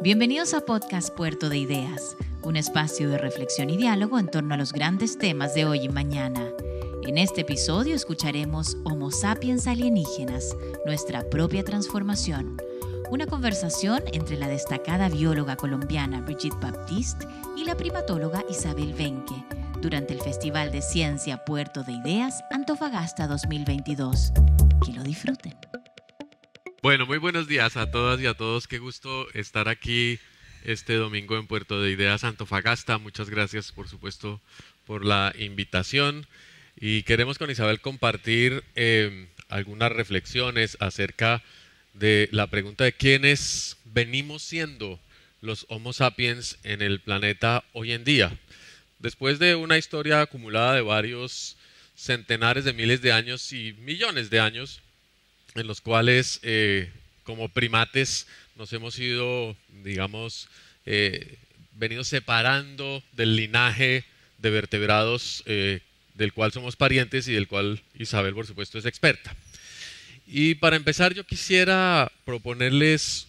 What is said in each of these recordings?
Bienvenidos a Podcast Puerto de Ideas, un espacio de reflexión y diálogo en torno a los grandes temas de hoy y mañana. En este episodio escucharemos Homo sapiens alienígenas, nuestra propia transformación. Una conversación entre la destacada bióloga colombiana Brigitte Baptiste y la primatóloga Isabel Benque durante el Festival de Ciencia Puerto de Ideas Antofagasta 2022. Que lo disfruten. Bueno, muy buenos días a todas y a todos. Qué gusto estar aquí este domingo en Puerto de Ideas Antofagasta. Muchas gracias, por supuesto, por la invitación. Y queremos con Isabel compartir eh, algunas reflexiones acerca de la pregunta de quiénes venimos siendo los Homo sapiens en el planeta hoy en día. Después de una historia acumulada de varios centenares de miles de años y millones de años, en los cuales eh, como primates nos hemos ido, digamos, eh, venido separando del linaje de vertebrados eh, del cual somos parientes y del cual Isabel, por supuesto, es experta. Y para empezar, yo quisiera proponerles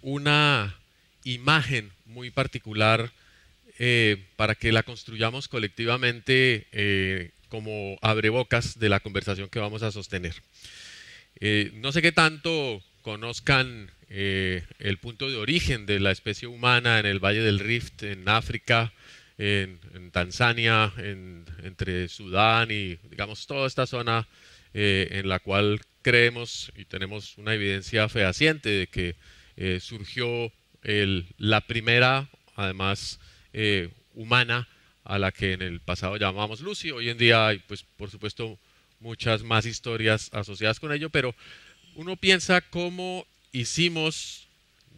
una imagen muy particular para que la construyamos colectivamente como abrebocas de la conversación que vamos a sostener. Eh, no sé qué tanto conozcan eh, el punto de origen de la especie humana en el Valle del Rift, en África, en, Tanzania, entre Sudán y digamos toda esta zona eh, en la cual creemos y tenemos una evidencia fehaciente de que surgió la primera, además humana, a la que en el pasado llamábamos Lucy. Hoy en día pues, por supuesto, muchas más historias asociadas con ello, pero uno piensa cómo hicimos,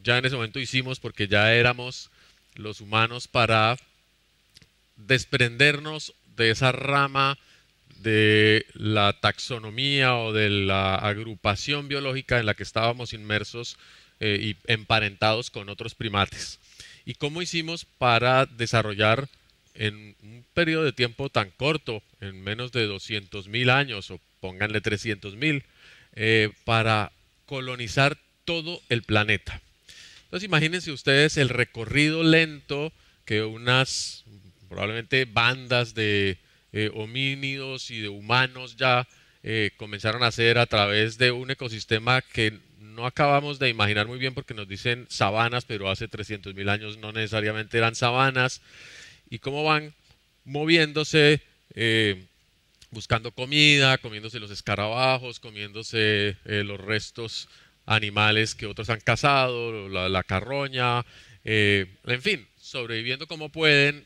ya en ese momento hicimos porque ya éramos los humanos para desprendernos de esa rama de la taxonomía o de la agrupación biológica en la que estábamos inmersos eh, y emparentados con otros primates. ¿Y cómo hicimos para desarrollar en un periodo de tiempo tan corto, en menos de 200.000 años, o pónganle 300.000, eh, para colonizar todo el planeta. Entonces imagínense ustedes el recorrido lento que unas probablemente bandas de eh, homínidos y de humanos ya eh, comenzaron a hacer a través de un ecosistema que no acabamos de imaginar muy bien porque nos dicen sabanas, pero hace 300.000 años no necesariamente eran sabanas y cómo van moviéndose, eh, buscando comida, comiéndose los escarabajos, comiéndose eh, los restos animales que otros han cazado, la, carroña, eh, en fin, sobreviviendo como pueden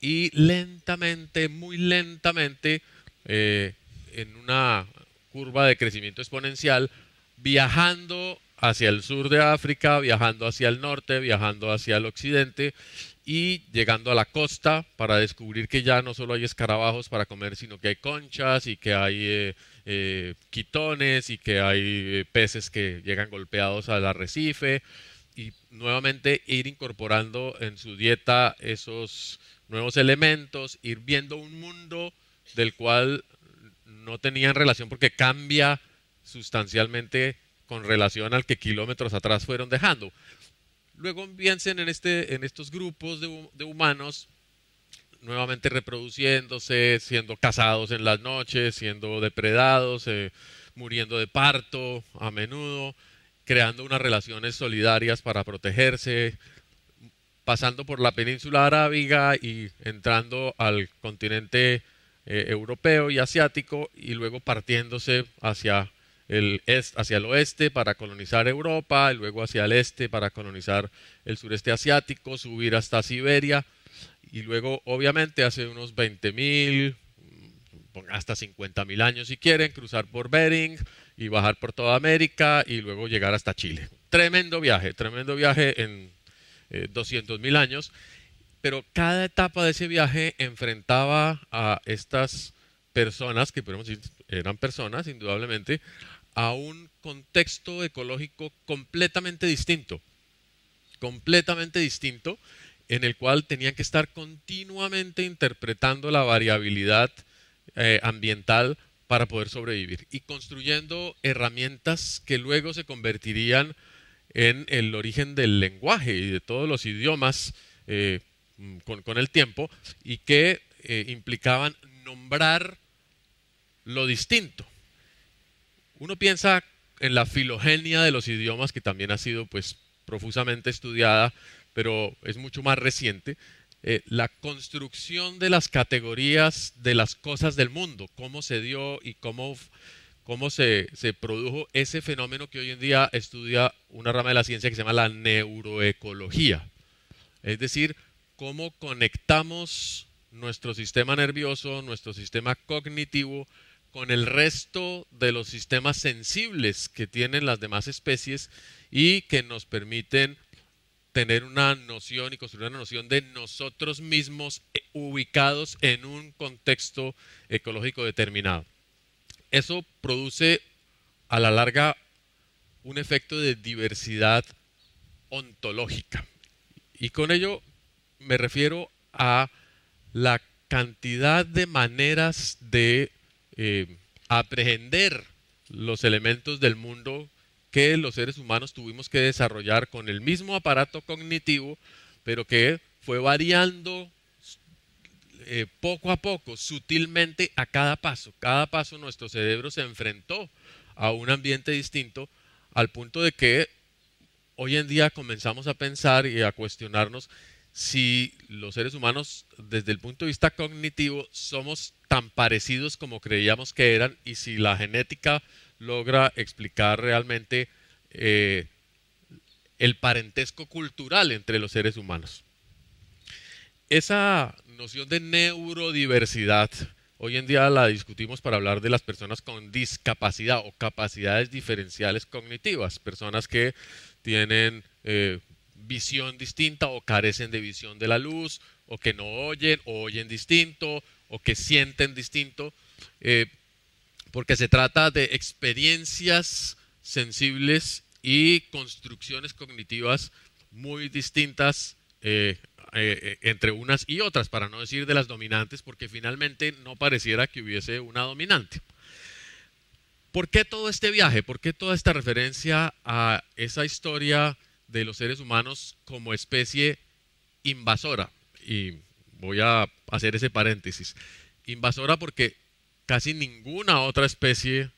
y lentamente, muy lentamente, en una curva de crecimiento exponencial, viajando hacia el sur de África, viajando hacia el norte, viajando hacia el occidente y llegando a la costa para descubrir que ya no solo hay escarabajos para comer, sino que hay conchas y que hay eh, eh, quitones y que hay eh, peces que llegan golpeados al arrecife y nuevamente ir incorporando en su dieta esos nuevos elementos, ir viendo un mundo del cual no tenían relación porque cambia sustancialmente con relación al que kilómetros atrás fueron dejando. Luego piensen en, este, en estos grupos de, humanos nuevamente reproduciéndose, siendo cazados en las noches, siendo depredados, eh, muriendo de parto a menudo, creando unas relaciones solidarias para protegerse, pasando por la península arábiga y entrando al continente eh, europeo y asiático y luego partiéndose hacia el hacia el oeste para colonizar Europa, y luego hacia el este para colonizar el sureste asiático, subir hasta Siberia, y luego obviamente hace unos 20.000, hasta 50.000 años si quieren, cruzar por Bering y bajar por toda América y luego llegar hasta Chile. Tremendo viaje, tremendo viaje en eh, 200.000 años, pero cada etapa de ese viaje enfrentaba a estas personas, que podemos decir eran personas indudablemente, a un contexto ecológico completamente distinto, completamente distinto, en el cual tenían que estar continuamente interpretando la variabilidad eh, ambiental para poder sobrevivir y construyendo herramientas que luego se convertirían en el origen del lenguaje y de todos los idiomas eh, con, el tiempo y que eh, implicaban nombrar lo distinto. Uno piensa en la filogenia de los idiomas que también ha sido pues profusamente estudiada, pero es mucho más reciente. Eh, la construcción de las categorías de las cosas del mundo, cómo se dio y cómo, cómo se, se, produjo ese fenómeno que hoy en día estudia una rama de la ciencia que se llama la neuroecología. Es decir, cómo conectamos nuestro sistema nervioso, nuestro sistema cognitivo, con el resto de los sistemas sensibles que tienen las demás especies y que nos permiten tener una noción y construir una noción de nosotros mismos eh, ubicados en un contexto ecológico determinado. Eso produce a la larga un efecto de diversidad ontológica. Y con ello me refiero a la cantidad de maneras de eh, aprehender los elementos del mundo que los seres humanos tuvimos que desarrollar con el mismo aparato cognitivo, pero que fue variando eh, poco a poco, sutilmente a cada paso. Cada paso nuestro cerebro se enfrentó a un ambiente distinto al punto de que hoy en día comenzamos a pensar y a cuestionarnos si los seres humanos desde el punto de vista cognitivo somos tan parecidos como creíamos que eran y si la genética logra explicar realmente eh, el parentesco cultural entre los seres humanos. Esa noción de neurodiversidad hoy en día la discutimos para hablar de las personas con discapacidad o capacidades diferenciales cognitivas, personas que tienen eh, visión distinta o carecen de visión de la luz, o que no oyen, o oyen distinto, o que sienten distinto. Eh, porque se trata de experiencias sensibles y construcciones cognitivas muy distintas eh, eh, entre unas y otras, para no decir de las dominantes, porque finalmente no pareciera que hubiese una dominante. ¿Por qué todo este viaje? ¿Por qué toda esta referencia a esa historia de los seres humanos como especie invasora? Y voy a hacer ese paréntesis. Invasora porque casi ninguna otra especie,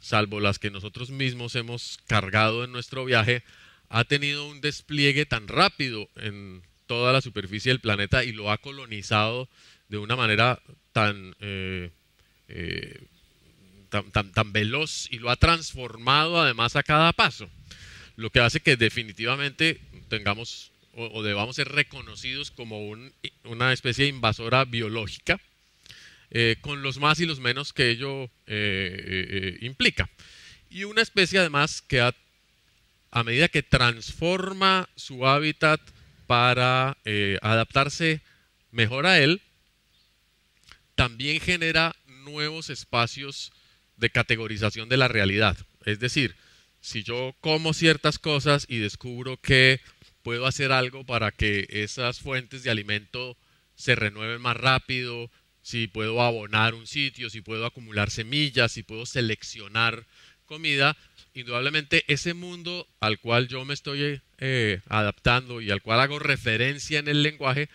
salvo las que nosotros mismos hemos cargado en nuestro viaje, ha tenido un despliegue tan rápido en toda la superficie del planeta y lo ha colonizado de una manera tan, eh, eh, tan, veloz y lo ha transformado además a cada paso. Lo que hace que definitivamente tengamos o, debamos ser reconocidos como una especie invasora biológica eh, con los más y los menos que ello eh, eh, implica. Y una especie además que a medida que transforma su hábitat para adaptarse mejor a él, también genera nuevos espacios de categorización de la realidad. Es decir, si yo como ciertas cosas y descubro que puedo hacer algo para que esas fuentes de alimento se renueven más rápido, si puedo abonar un sitio, si puedo acumular semillas, si puedo seleccionar comida, indudablemente ese mundo al cual yo me estoy eh, adaptando y al cual hago referencia en el lenguaje,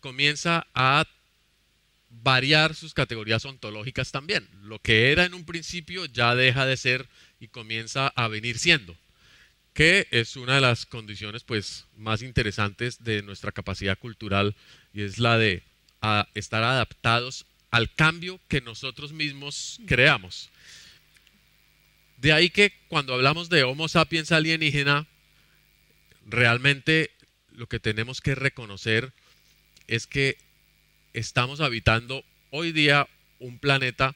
comienza a variar sus categorías ontológicas también. Lo que era en un principio ya deja de ser y comienza a venir siendo, que es una de las condiciones pues más interesantes de nuestra capacidad cultural y es la de estar adaptados al cambio que nosotros mismos creamos. De ahí que cuando hablamos de Homo sapiens alienígena, realmente lo que tenemos que reconocer es que estamos habitando hoy día un planeta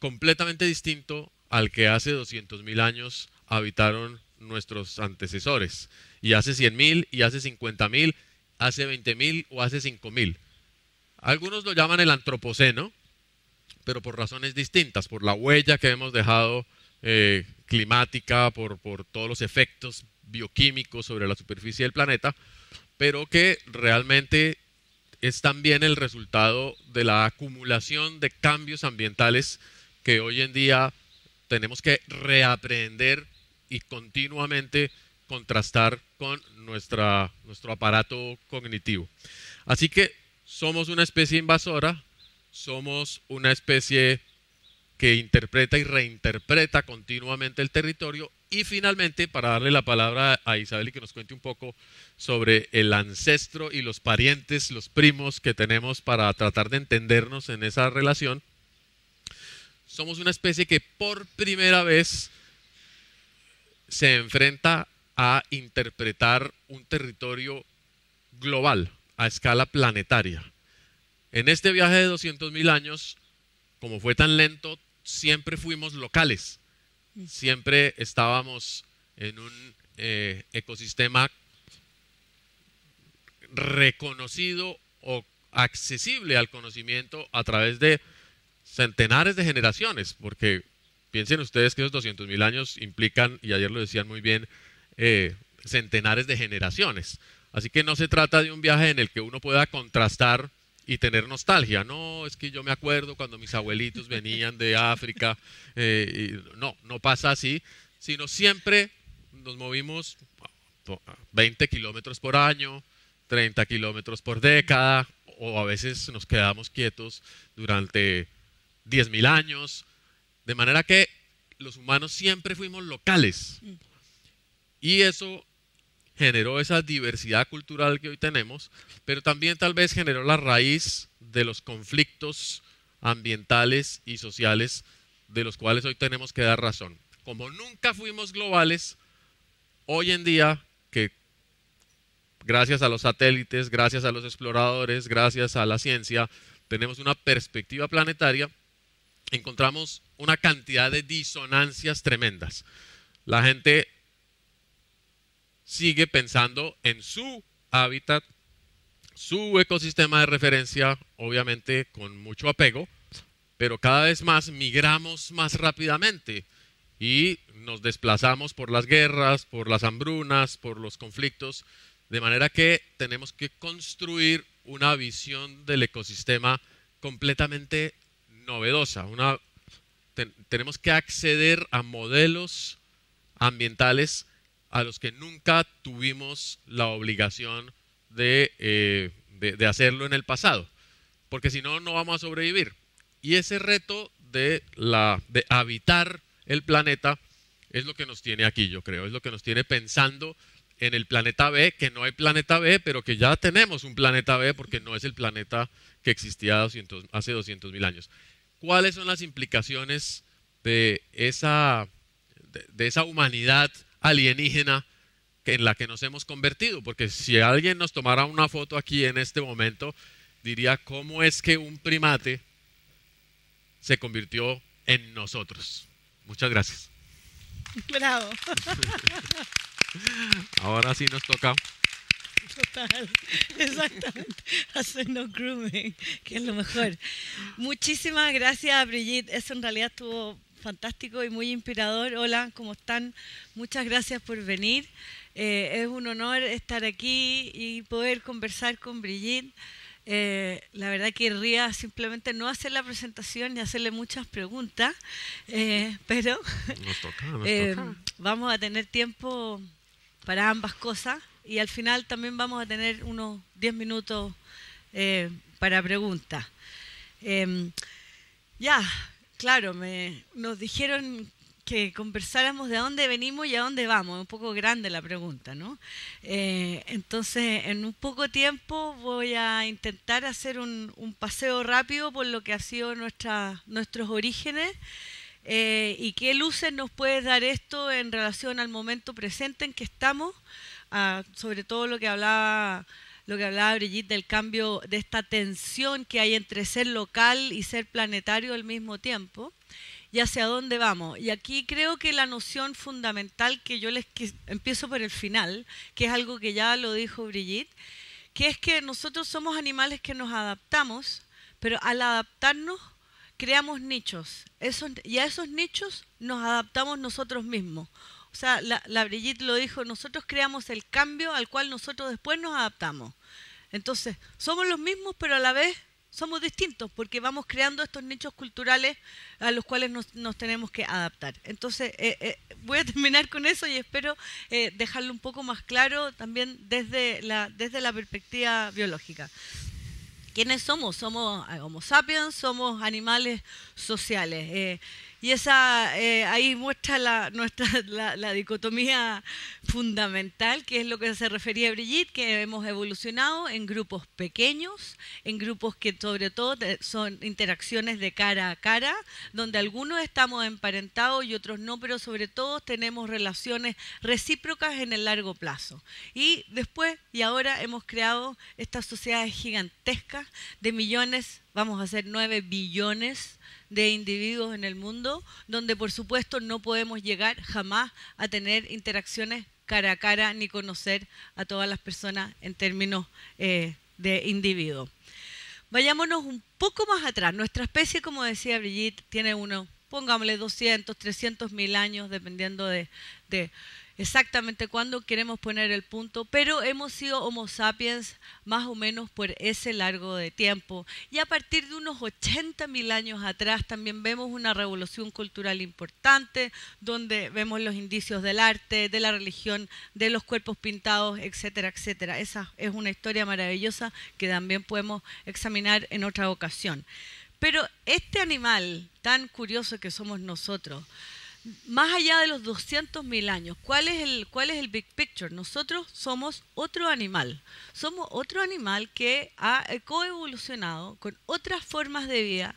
completamente distinto al que hace 200.000 años habitaron nuestros antecesores. Y hace 100.000, y hace 50.000, hace 20.000 o hace 5.000. Algunos lo llaman el antropoceno, pero por razones distintas, por la huella que hemos dejado eh, climática, por, por todos los efectos bioquímicos sobre la superficie del planeta, pero que realmente es también el resultado de la acumulación de cambios ambientales que hoy en día tenemos que reaprender y continuamente contrastar con nuestra, nuestro aparato cognitivo. Así que somos una especie invasora, somos una especie que interpreta y reinterpreta continuamente el territorio. Y finalmente, para darle la palabra a Isabel y que nos cuente un poco sobre el ancestro y los parientes, los primos que tenemos para tratar de entendernos en esa relación, somos una especie que por primera vez se enfrenta a interpretar un territorio global, a escala planetaria. En este viaje de 200.000 años, como fue tan lento, siempre fuimos locales, siempre estábamos en un eh, ecosistema reconocido o accesible al conocimiento a través de centenares de generaciones, porque piensen ustedes que esos 200.000 años implican, y ayer lo decían muy bien, eh, centenares de generaciones. Así que no se trata de un viaje en el que uno pueda contrastar y tener nostalgia. No, es que yo me acuerdo cuando mis abuelitos venían de África. Eh, no, no pasa así, sino siempre nos movimos 20 kilómetros por año, 30 kilómetros por década, o a veces nos quedamos quietos durante 10.000 años. De manera que los humanos siempre fuimos locales. Y eso generó esa diversidad cultural que hoy tenemos, pero también tal vez generó la raíz de los conflictos ambientales y sociales de los cuales hoy tenemos que dar razón. Como nunca fuimos globales, hoy en día que gracias a los satélites, gracias a los exploradores, gracias a la ciencia, tenemos una perspectiva planetaria, encontramos una cantidad de disonancias tremendas. La gente sigue pensando en su hábitat, su ecosistema de referencia, obviamente con mucho apego, pero cada vez más migramos más rápidamente y nos desplazamos por las guerras, por las hambrunas, por los conflictos, de manera que tenemos que construir una visión del ecosistema completamente novedosa. Una, tenemos que acceder a modelos ambientales a los que nunca tuvimos la obligación eh, de, hacerlo en el pasado, porque si no, no vamos a sobrevivir. Y ese reto de, la, de habitar el planeta es lo que nos tiene aquí, yo creo, es lo que nos tiene pensando en el planeta B, que no hay planeta B, pero que ya tenemos un planeta B porque no es el planeta que existía hace 200 mil años. ¿Cuáles son las implicaciones de esa, de esa humanidad alienígena en la que nos hemos convertido, porque si alguien nos tomara una foto aquí en este momento, diría cómo es que un primate se convirtió en nosotros. Muchas gracias. Bravo. Ahora sí nos toca. Total, exactamente. Hacernos grooming, que es lo mejor. Muchísimas gracias, Brigitte. Eso en realidad estuvo fantástico y muy inspirador. Hola, ¿cómo están? Muchas gracias por venir. Eh, es un honor estar aquí y poder conversar con Brigitte. Eh, la verdad querría simplemente no hacer la presentación ni hacerle muchas preguntas, eh, pero vamos a tener tiempo para ambas cosas y al final también vamos a tener unos 10 minutos para preguntas. ya, claro, me, nos dijeron que conversáramos de dónde venimos y a dónde vamos. Un poco grande la pregunta, ¿no? Eh, entonces, en un poco tiempo voy a intentar hacer un, paseo rápido por lo que ha sido nuestra, nuestros orígenes eh, y qué luces nos puede dar esto en relación al momento presente en que estamos, sobre todo lo que hablaba lo que hablaba Brigitte del cambio, de esta tensión que hay entre ser local y ser planetario al mismo tiempo, y hacia dónde vamos. Y aquí creo que la noción fundamental que yo les empiezo por el final, que es algo que ya lo dijo Brigitte, que es que nosotros somos animales que nos adaptamos, pero al adaptarnos creamos nichos, y a esos nichos nos adaptamos nosotros mismos. O sea, la, la Brigitte lo dijo, nosotros creamos el cambio al cual nosotros después nos adaptamos. Entonces, somos los mismos, pero a la vez somos distintos porque vamos creando estos nichos culturales a los cuales nos, tenemos que adaptar. Entonces, eh, eh, voy a terminar con eso y espero eh, dejarlo un poco más claro también desde la, desde la perspectiva biológica. ¿Quiénes somos? Somos Homo sapiens, somos animales sociales. Y esa eh, ahí muestra la, nuestra, la, dicotomía fundamental, que es lo que se refería Brigitte, que hemos evolucionado en grupos pequeños, en grupos que sobre todo son interacciones de cara a cara, donde algunos estamos emparentados y otros no, pero sobre todo tenemos relaciones recíprocas en el largo plazo. Y después y ahora hemos creado estas sociedades gigantescas de millones, vamos a ser nueve billones de individuos en el mundo, donde por supuesto no podemos llegar jamás a tener interacciones cara a cara ni conocer a todas las personas en términos eh, de individuo. Vayámonos un poco más atrás. Nuestra especie, como decía Brigitte, tiene uno, pongámosle 200, 300 mil años, dependiendo de exactamente cuándo queremos poner el punto, pero hemos sido Homo sapiens más o menos por ese largo de tiempo. Y a partir de unos 80 mil años atrás también vemos una revolución cultural importante, donde vemos los indicios del arte, de la religión, de los cuerpos pintados, etcétera, etcétera. Esa es una historia maravillosa que también podemos examinar en otra ocasión. Pero este animal tan curioso que somos nosotros, más allá de los 200.000 años, ¿cuál es, el, ¿cuál es el big picture? Nosotros somos otro animal. Somos otro animal que ha coevolucionado con otras formas de vida,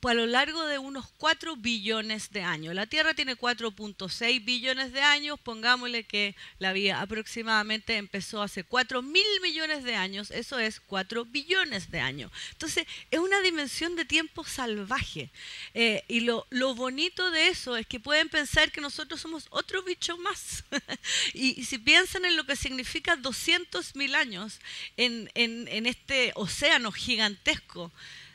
a lo largo de unos 4 billones de años. La Tierra tiene 4.6 billones de años, pongámosle que la vida aproximadamente empezó hace 4 mil millones de años, eso es 4 billones de años. Entonces, es una dimensión de tiempo salvaje. Eh, y lo, bonito de eso es que pueden pensar que nosotros somos otro bicho más. y, si piensan en lo que significa 200 mil años en, en este océano gigantesco,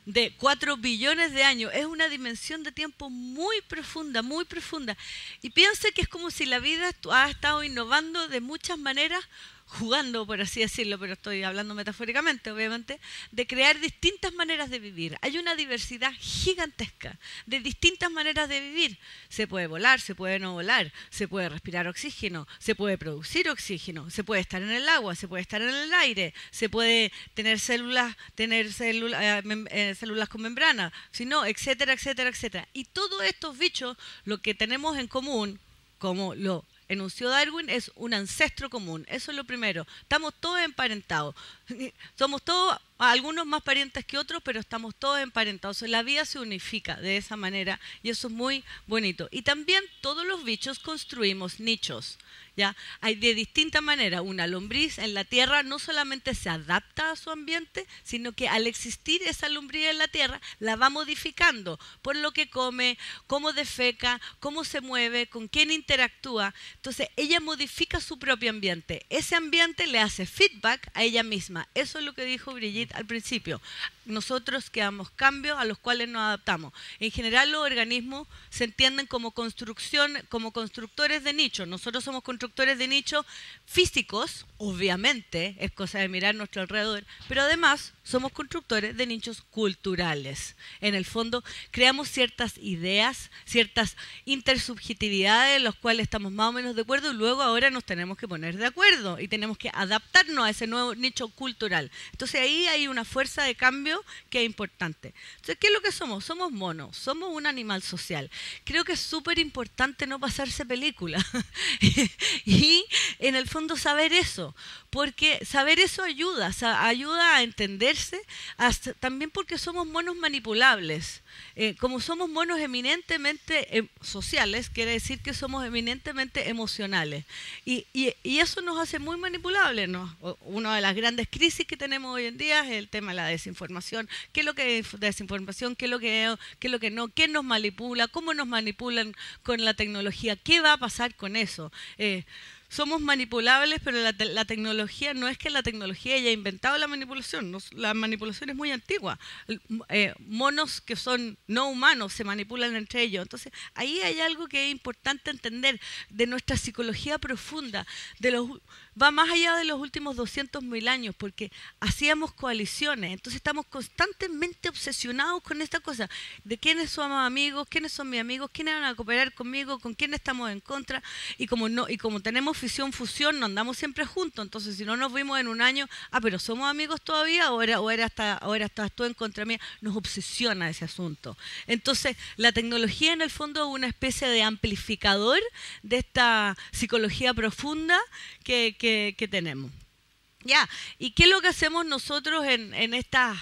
de 4 billones de años. Es una dimensión de tiempo muy profunda, muy profunda. Y piense que es como si la vida ha estado innovando de muchas maneras jugando, por así decirlo, pero estoy hablando metafóricamente, obviamente, de crear distintas maneras de vivir. Hay una diversidad gigantesca de distintas maneras de vivir. Se puede volar, se puede no volar, se puede respirar oxígeno, se puede producir oxígeno, se puede estar en el agua, se puede estar en el aire, se puede tener células, tener células, eh, eh, células con membrana, sino, etcétera, etcétera, etcétera. Y todos estos bichos, lo que tenemos en común, como lo enunció Darwin, es un ancestro común. Eso es lo primero. Estamos todos emparentados. Somos todos, algunos más parientes que otros, pero estamos todos emparentados. La vida se unifica de esa manera y eso es muy bonito. Y también todos los bichos construimos nichos. Hay de distinta manera, una lombriz en la tierra no solamente se adapta a su ambiente, sino que al existir esa lombriz en la tierra, la va modificando por lo que come, cómo defeca, cómo se mueve, con quién interactúa. Entonces, ella modifica su propio ambiente. Ese ambiente le hace feedback a ella misma. Eso es lo que dijo Brigitte al principio nosotros creamos cambios a los cuales nos adaptamos. En general los organismos se entienden como construcción, como constructores de nicho. Nosotros somos constructores de nicho físicos, obviamente, es cosa de mirar nuestro alrededor, pero además somos constructores de nichos culturales. En el fondo, creamos ciertas ideas, ciertas intersubjetividades, en las cuales estamos más o menos de acuerdo y luego ahora nos tenemos que poner de acuerdo y tenemos que adaptarnos a ese nuevo nicho cultural. Entonces ahí hay una fuerza de cambio que es importante. Entonces, ¿qué es lo que somos? Somos monos, somos un animal social. Creo que es súper importante no pasarse película y en el fondo saber eso, porque saber eso ayuda, ayuda a entenderse, también porque somos monos manipulables. Eh, como somos monos eminentemente em, sociales, quiere decir que somos eminentemente emocionales. Y, eso nos hace muy manipulables. ¿no? Una de las grandes crisis que tenemos hoy en día es el tema de la desinformación. ¿Qué es lo que es desinformación? ¿Qué es lo que, qué es, lo que no? ¿Qué nos manipula? ¿Cómo nos manipulan con la tecnología? ¿Qué va a pasar con eso? Eh, somos manipulables, pero la, tecnología no es que la tecnología haya inventado la manipulación, la manipulación es muy antigua. Eh, monos que son no humanos, se manipulan entre ellos. Entonces, ahí hay algo que es importante entender de nuestra psicología profunda, de los va más allá de los últimos 200.000 años, porque hacíamos coaliciones, entonces estamos constantemente obsesionados con esta cosa, de quiénes somos amigos, quiénes son mis amigos, quiénes van a cooperar conmigo, con quién estamos en contra, y como no y como tenemos fisión fusión, no andamos siempre juntos, entonces si no nos vimos en un año, ah, pero somos amigos todavía o era o era hasta ahora estás tú en contra mía, nos obsesiona ese asunto. Entonces, la tecnología en el fondo es una especie de amplificador de esta psicología profunda que que, tenemos. Ya, ¿y qué es lo que hacemos nosotros en, en estas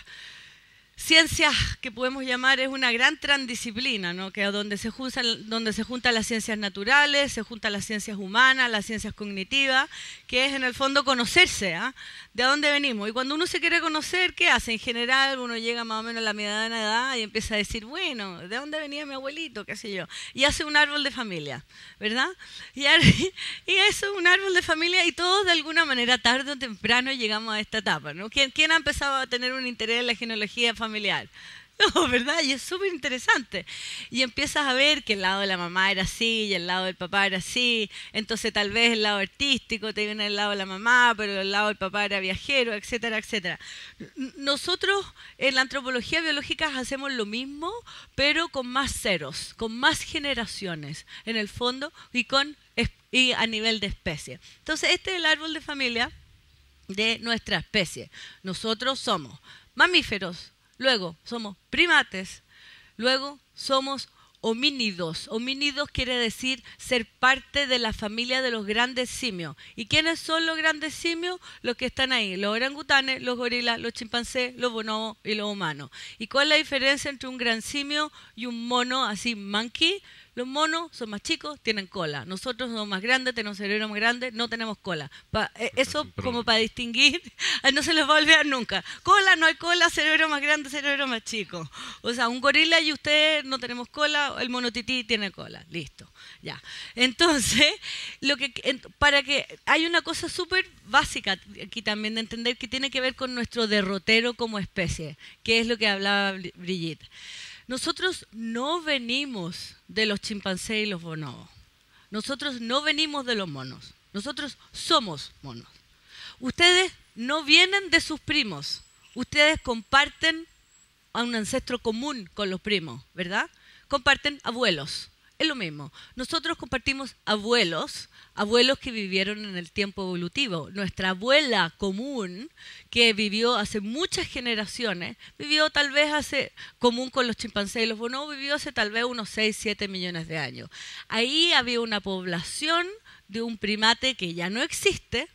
ciencias que podemos llamar es una gran transdisciplina, ¿no? que donde se, juntan, donde se juntan las ciencias naturales, se juntan las ciencias humanas, las ciencias cognitivas, que es en el fondo conocerse, ¿ah? de dónde venimos. Y cuando uno se quiere conocer, ¿qué hace? En general uno llega más o menos a la mediana edad y empieza a decir, bueno, ¿de dónde venía mi abuelito? ¿Qué sé yo? Y hace un árbol de familia, ¿verdad? Y eso es un árbol de familia y todos de alguna manera, tarde o temprano, llegamos a esta etapa. ¿no? ¿Quién, quién ha empezado a tener un interés en la genealogía familiar? Familiar. No, ¿verdad? Y es súper interesante. Y empiezas a ver que el lado de la mamá era así y el lado del papá era así. Entonces tal vez el lado artístico te viene el lado de la mamá, pero el lado del papá era viajero, etcétera, etcétera. Nosotros en la antropología biológica hacemos lo mismo, pero con más ceros, con más generaciones en el fondo y, con, y a nivel de especie. Entonces este es el árbol de familia de nuestra especie. Nosotros somos mamíferos, Luego somos primates. Luego somos homínidos. Homínidos quiere decir ser parte de la familia de los grandes simios. ¿Y quiénes son los grandes simios? Los que están ahí, los orangutanes, los gorilas, los chimpancés, los bonobos y los humanos. ¿Y cuál es la diferencia entre un gran simio y un mono así monkey? Los monos son más chicos, tienen cola. Nosotros somos más grandes, tenemos cerebro más grande, no tenemos cola. Eh, eso como para distinguir, no se les va a olvidar nunca. Cola, no hay cola, cerebro más grande, cerebro más chico. O sea, un gorila y usted no tenemos cola, el mono tití tiene cola. Listo. Ya. Entonces, lo que para que hay una cosa súper básica aquí también de entender que tiene que ver con nuestro derrotero como especie, que es lo que hablaba Brigitte. Nosotros no venimos de los chimpancés y los bonobos. Nosotros no venimos de los monos. Nosotros somos monos. Ustedes no vienen de sus primos. Ustedes comparten a un ancestro común con los primos, ¿verdad? Comparten abuelos. Es lo mismo. Nosotros compartimos abuelos, abuelos que vivieron en el tiempo evolutivo. Nuestra abuela común, que vivió hace muchas generaciones, vivió tal vez hace, común con los chimpancés y los bonobos, vivió hace tal vez unos 6, 7 millones de años. Ahí había una población de un primate que ya no existe,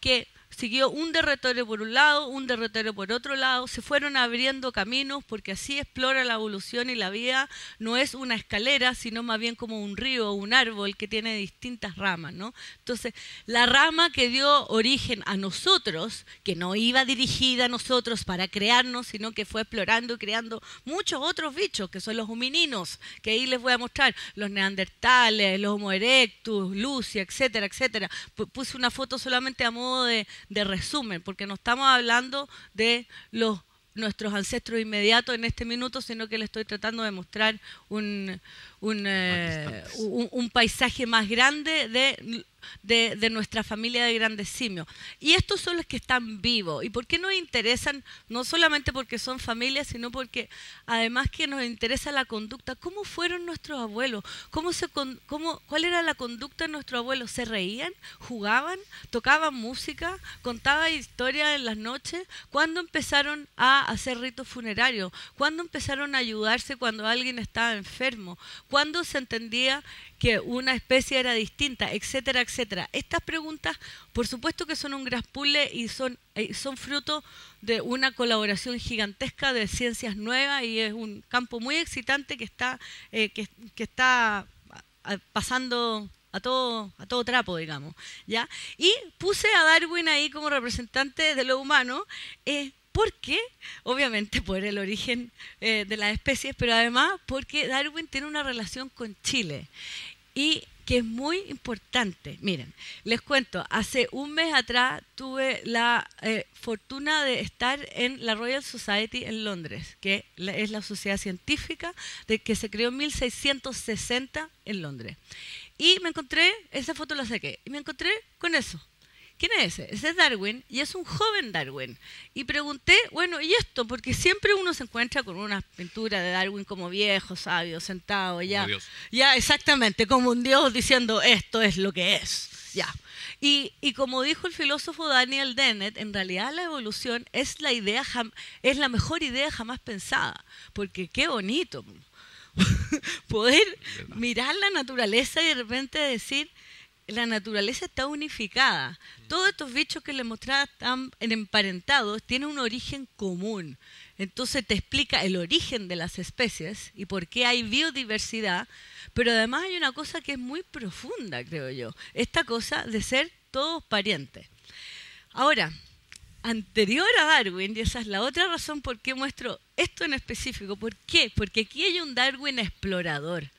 que siguió un derrotero por un lado, un derrotero por otro lado, se fueron abriendo caminos porque así explora la evolución y la vida no es una escalera, sino más bien como un río o un árbol que tiene distintas ramas, ¿no? Entonces, la rama que dio origen a nosotros, que no iba dirigida a nosotros para crearnos, sino que fue explorando y creando muchos otros bichos, que son los homininos, que ahí les voy a mostrar, los neandertales, los homo erectus, Lucia, etcétera, etcétera. Puse una foto solamente a modo de, de resumen, porque no estamos hablando de los nuestros ancestros inmediatos en este minuto, sino que le estoy tratando de mostrar un, un, eh, un, paisaje más grande de de, nuestra familia de grandes simios. Y estos son los que están vivos. ¿Y por qué nos interesan? No solamente porque son familias, sino porque además que nos interesa la conducta. ¿Cómo fueron nuestros abuelos? ¿Cómo se, cómo, ¿Cuál era la conducta de nuestros abuelos? ¿Se reían? ¿Jugaban? ¿Tocaban música? ¿Contaban historias en las noches? ¿Cuándo empezaron a hacer ritos funerarios? ¿Cuándo empezaron a ayudarse cuando alguien estaba enfermo? ¿Cuándo se entendía que una especie era distinta, etcétera, etcétera. Estas preguntas, por supuesto que son un gran puzzle y son, eh, son fruto de una colaboración gigantesca de ciencias nuevas y es un campo muy excitante que está, eh, que, está pasando a todo, a todo trapo, digamos. ¿ya? Y puse a Darwin ahí como representante de lo humano. Eh, ¿Por qué? Obviamente por el origen de las especies, pero además porque Darwin tiene una relación con Chile. ¿Y que es muy importante. Miren, les cuento, hace un mes atrás tuve la eh, fortuna de estar en la Royal Society en Londres, que es la sociedad científica de que se creó en 1660 en Londres. Y me encontré, esa foto la saqué, y me encontré con eso. ¿Quién es ese? Ese es Darwin y es un joven Darwin. Y pregunté, bueno, ¿y esto? Porque siempre uno se encuentra con una pintura de Darwin como viejo, sabio, sentado, ya. Ya, exactamente, como un dios diciendo, esto es lo que es. Ya. Y, y, como dijo el filósofo Daniel Dennett, en realidad la evolución es la idea es la mejor idea jamás pensada, porque qué bonito poder mirar la naturaleza y de repente decir, la naturaleza está unificada. Todos estos bichos que le mostraba están emparentados, tienen un origen común. Entonces te explica el origen de las especies y por qué hay biodiversidad, pero además hay una cosa que es muy profunda, creo yo, esta cosa de ser todos parientes. Ahora, anterior a Darwin, y esa es la otra razón por qué muestro esto en específico, ¿por qué? Porque aquí hay un Darwin explorador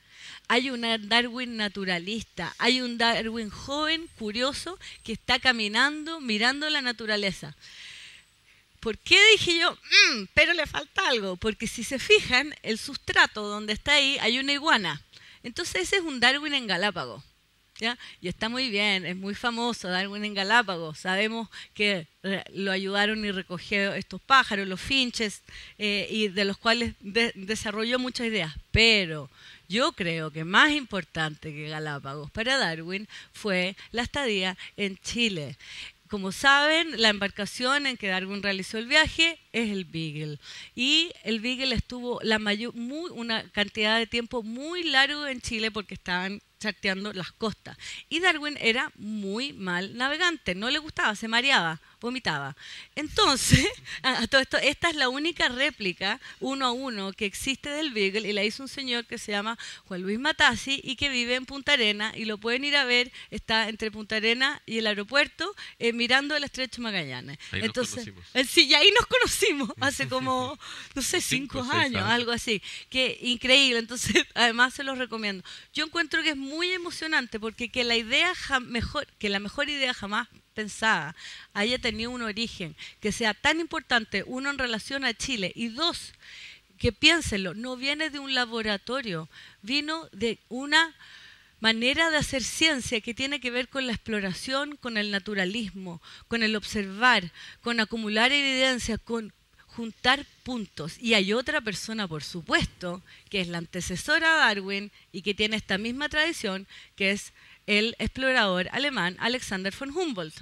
hay un Darwin naturalista, hay un Darwin joven, curioso, que está caminando, mirando la naturaleza. ¿Por qué dije yo, mm, pero le falta algo? Porque si se fijan, el sustrato donde está ahí hay una iguana. Entonces ese es un Darwin en Galápagos. ¿Ya? Y está muy bien, es muy famoso Darwin en Galápagos. Sabemos que eh, lo ayudaron y recogió estos pájaros, los finches, eh, y de los cuales desarrolló muchas ideas. Pero yo creo que más importante que Galápagos para Darwin fue la estadía en Chile. Como saben, la embarcación en que Darwin realizó el viaje es el Beagle. Y el Beagle estuvo la mayor, muy, una cantidad de tiempo muy largo en Chile porque estaban charteando las costas. Y Darwin era muy mal navegante, no le gustaba, se mareaba vomitaba. Entonces, a todo esto, esta es la única réplica uno a uno que existe del Beagle y la hizo un señor que se llama Juan Luis Matassi y que vive en Punta Arena y lo pueden ir a ver, está entre Punta Arena y el aeropuerto eh, mirando el estrecho Magallanes. Entonces, eh, sí, y ahí nos conocimos hace como, no sé, cinco, años, algo así. Que increíble, entonces además se los recomiendo. Yo encuentro que es muy emocionante porque que la idea mejor, que la mejor idea jamás pensada haya tenido un origen que sea tan importante, uno en relación a Chile y dos, que piénsenlo, no viene de un laboratorio, vino de una manera de hacer ciencia que tiene que ver con la exploración, con el naturalismo, con el observar, con acumular evidencia, con juntar puntos. Y hay otra persona, por supuesto, que es la antecesora de Darwin y que tiene esta misma tradición, que es el explorador alemán Alexander von Humboldt,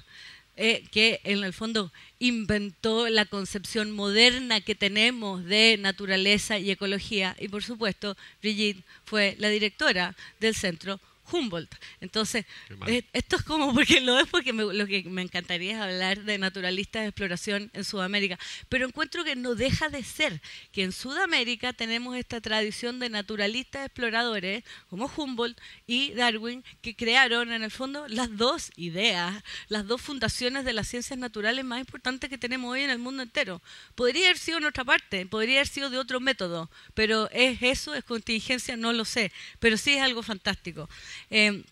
eh, que en el fondo inventó la concepción moderna que tenemos de naturaleza y ecología. Y por supuesto, Brigitte fue la directora del Centro Humboldt. Entonces, eh, esto es como, porque lo es porque lo que me encantaría es hablar de naturalistas de exploración en Sudamérica, pero encuentro que no deja de ser que en Sudamérica tenemos esta tradición de naturalistas exploradores como Humboldt y Darwin que crearon en el fondo las dos ideas, las dos fundaciones de las ciencias naturales más importantes que tenemos hoy en el mundo entero. Podría haber sido en otra parte, podría haber sido de otro método, pero es eso, es contingencia, no lo sé, pero sí es algo fantástico. Eh,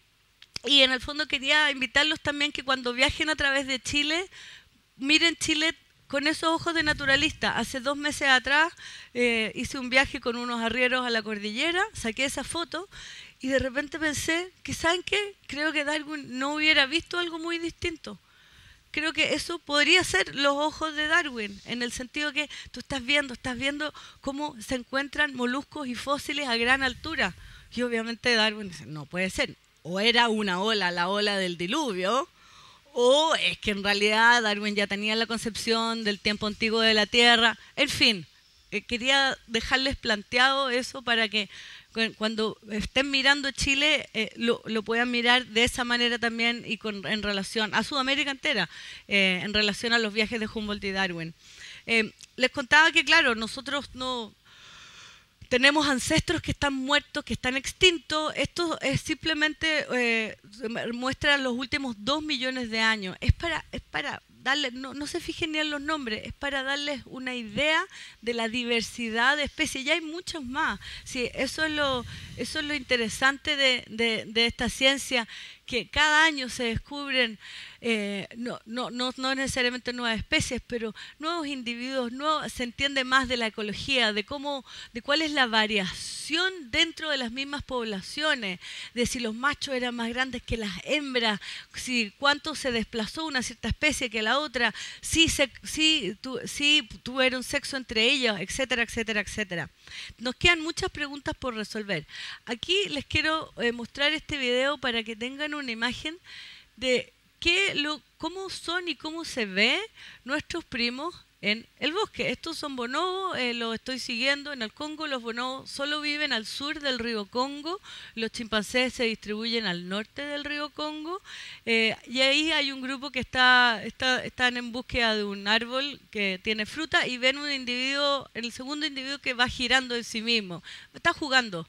y en el fondo quería invitarlos también que cuando viajen a través de Chile, miren Chile con esos ojos de naturalista. Hace dos meses atrás eh, hice un viaje con unos arrieros a la cordillera, saqué esa foto y de repente pensé que, ¿saben qué? Creo que Darwin no hubiera visto algo muy distinto. Creo que eso podría ser los ojos de Darwin, en el sentido que tú estás viendo, estás viendo cómo se encuentran moluscos y fósiles a gran altura y obviamente Darwin dice, no puede ser. O era una ola, la ola del diluvio, o es que en realidad Darwin ya tenía la concepción del tiempo antiguo de la Tierra. En fin, eh, quería dejarles planteado eso para que cuando estén mirando Chile eh, lo, puedan mirar de esa manera también y con, en relación a Sudamérica entera, eh, en relación a los viajes de Humboldt y Darwin. les contaba que, claro, nosotros no, tenemos ancestros que están muertos, que están extintos. Esto es simplemente eh, muestra los últimos dos millones de años. Es para, es para darle, no, no se fijen ni en los nombres, es para darles una idea de la diversidad de especies. Ya hay muchos más. Sí, eso es lo, eso es lo interesante de, de, de esta ciencia, que cada año se descubren eh, no, no, no, no, necesariamente nuevas especies, pero nuevos individuos, no, se entiende más de la ecología, de cómo, de cuál es la variación dentro de las mismas poblaciones, de si los machos eran más grandes que las hembras, si cuánto se desplazó una cierta especie que la otra, si, se, si, tu, si tuvieron sexo entre ellos, etcétera, etcétera, etcétera. Nos quedan muchas preguntas por resolver. Aquí les quiero eh, mostrar este video para que tengan una imagen de lo, cómo son y cómo se ve nuestros primos en el bosque. Estos son bonobos, eh, los estoy siguiendo en el Congo. Los bonobos solo viven al sur del río Congo. Los chimpancés se distribuyen al norte del río Congo. Eh, y ahí hay un grupo que está, está, están en búsqueda de un árbol que tiene fruta y ven un individuo, el segundo individuo que va girando en sí mismo. Está jugando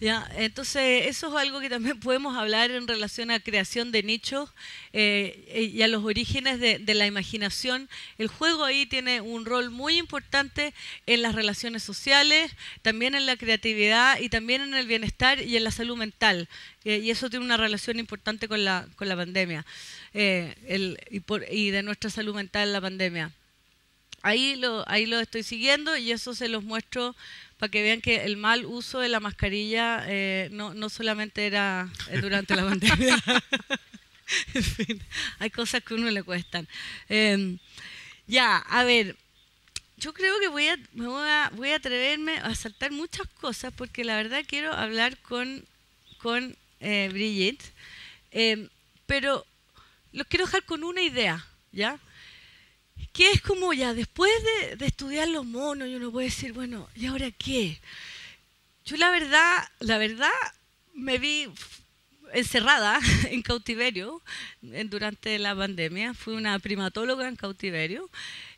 ¿ya? Entonces, eso es algo que también podemos hablar en relación a creación de nichos eh, y a los orígenes de, de, la imaginación. El juego ahí tiene un rol muy importante en las relaciones sociales, también en la creatividad y también en el bienestar y en la salud mental. Eh, y eso tiene una relación importante con la, con la pandemia eh, el, y, por, y de nuestra salud mental en la pandemia. Ahí lo, ahí lo estoy siguiendo y eso se los muestro para que vean que el mal uso de la mascarilla eh, no, no solamente era eh, durante la pandemia. en fin, hay cosas que a uno le cuestan. Eh, ya, a ver, yo creo que voy a, me voy a, voy a atreverme a saltar muchas cosas porque la verdad quiero hablar con, con eh, Brigitte, em, pero los quiero dejar con una idea, ¿ya? Que es como ya, después de, estudiar los monos, uno puede decir, bueno, ¿y ahora qué? Yo la verdad, la verdad, me vi encerrada en cautiverio durante la pandemia. Fui una primatóloga en cautiverio.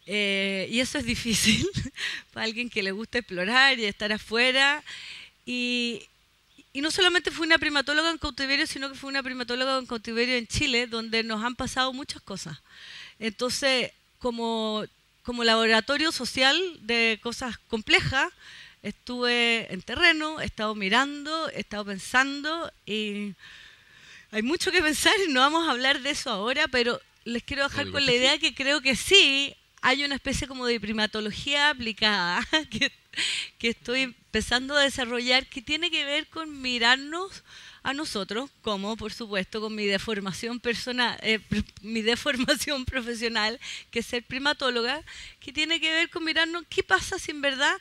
Eh, y eso es difícil para alguien que le gusta explorar y estar afuera. Y, y no solamente fui una primatóloga en cautiverio, sino que fui una primatóloga en cautiverio en Chile, donde nos han pasado muchas cosas. Entonces, como, como laboratorio social de cosas complejas, estuve en terreno, he estado mirando, he estado pensando y hay mucho que pensar y no vamos a hablar de eso ahora, pero les quiero dejar con la idea que creo que sí hay una especie como de primatología aplicada que, que estoy empezando a desarrollar que tiene que ver con mirarnos a nosotros, como por supuesto con mi deformación personal, eh, mi deformación profesional, que es ser primatóloga, que tiene que ver con mirarnos qué pasa si en verdad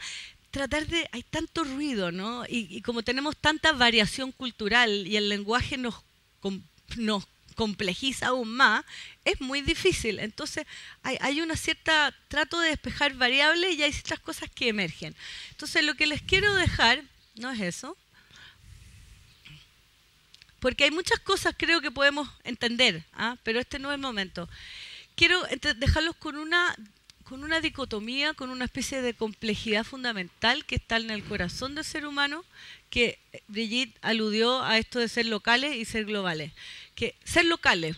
tratar de hay tanto ruido, ¿no? Y, como tenemos tanta variación cultural y el lenguaje nos nos complejiza aún más, es muy difícil. Entonces hay, hay una cierta trato de despejar variables y hay ciertas cosas que emergen. Entonces lo que les quiero dejar no es eso, porque hay muchas cosas creo que podemos entender, ¿ah? pero este no es el momento. Quiero dejarlos con una, con una dicotomía, con una especie de complejidad fundamental que está en el corazón del ser humano, que Brigitte aludió a esto de ser locales y ser globales. Que ser locales,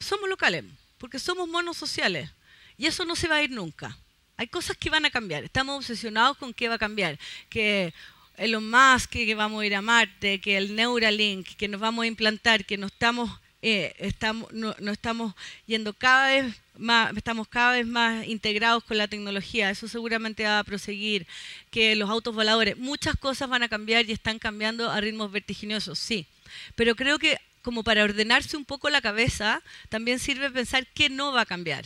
somos locales, porque somos monos sociales, y eso no se va a ir nunca. Hay cosas que van a cambiar, estamos obsesionados con qué va a cambiar, que Elon Musk, que vamos a ir a Marte, que el Neuralink, que nos vamos a implantar, que no estamos, eh, estamos, no, estamos yendo cada vez más, estamos cada vez más integrados con la tecnología, eso seguramente va a proseguir, que los autos voladores, muchas cosas van a cambiar y están cambiando a ritmos vertiginosos, sí, pero creo que como para ordenarse un poco la cabeza, también sirve pensar qué no va a cambiar.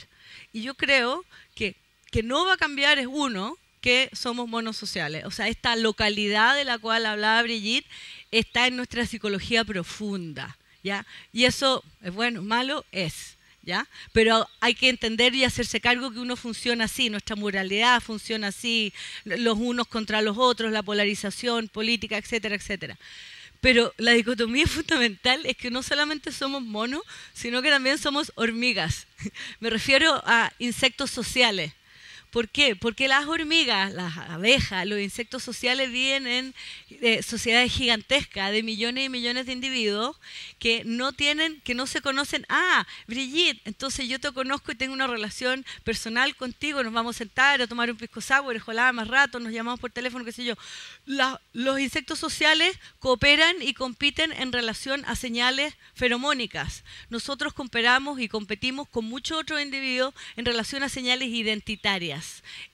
Y yo creo que que no va a cambiar es uno, que somos monos sociales. O sea, esta localidad de la cual hablaba Brigitte está en nuestra psicología profunda, ¿ya? Y eso es bueno, malo es, ¿ya? Pero hay que entender y hacerse cargo que uno funciona así, nuestra moralidad funciona así, los unos contra los otros, la polarización política, etcétera, etcétera. Pero la dicotomía fundamental es que no solamente somos monos, sino que también somos hormigas. Me refiero a insectos sociales ¿Por qué? Porque las hormigas, las abejas, los insectos sociales viven en eh, sociedades gigantescas de millones y millones de individuos que no tienen, que no se conocen. Ah, Brigitte, entonces yo te conozco y tengo una relación personal contigo, nos vamos a sentar a tomar un pisco sour, ojalá más rato, nos llamamos por teléfono, qué sé yo. los insectos sociales cooperan y compiten en relación a señales feromónicas. Nosotros cooperamos y competimos con muchos otros individuos en relación a señales identitarias.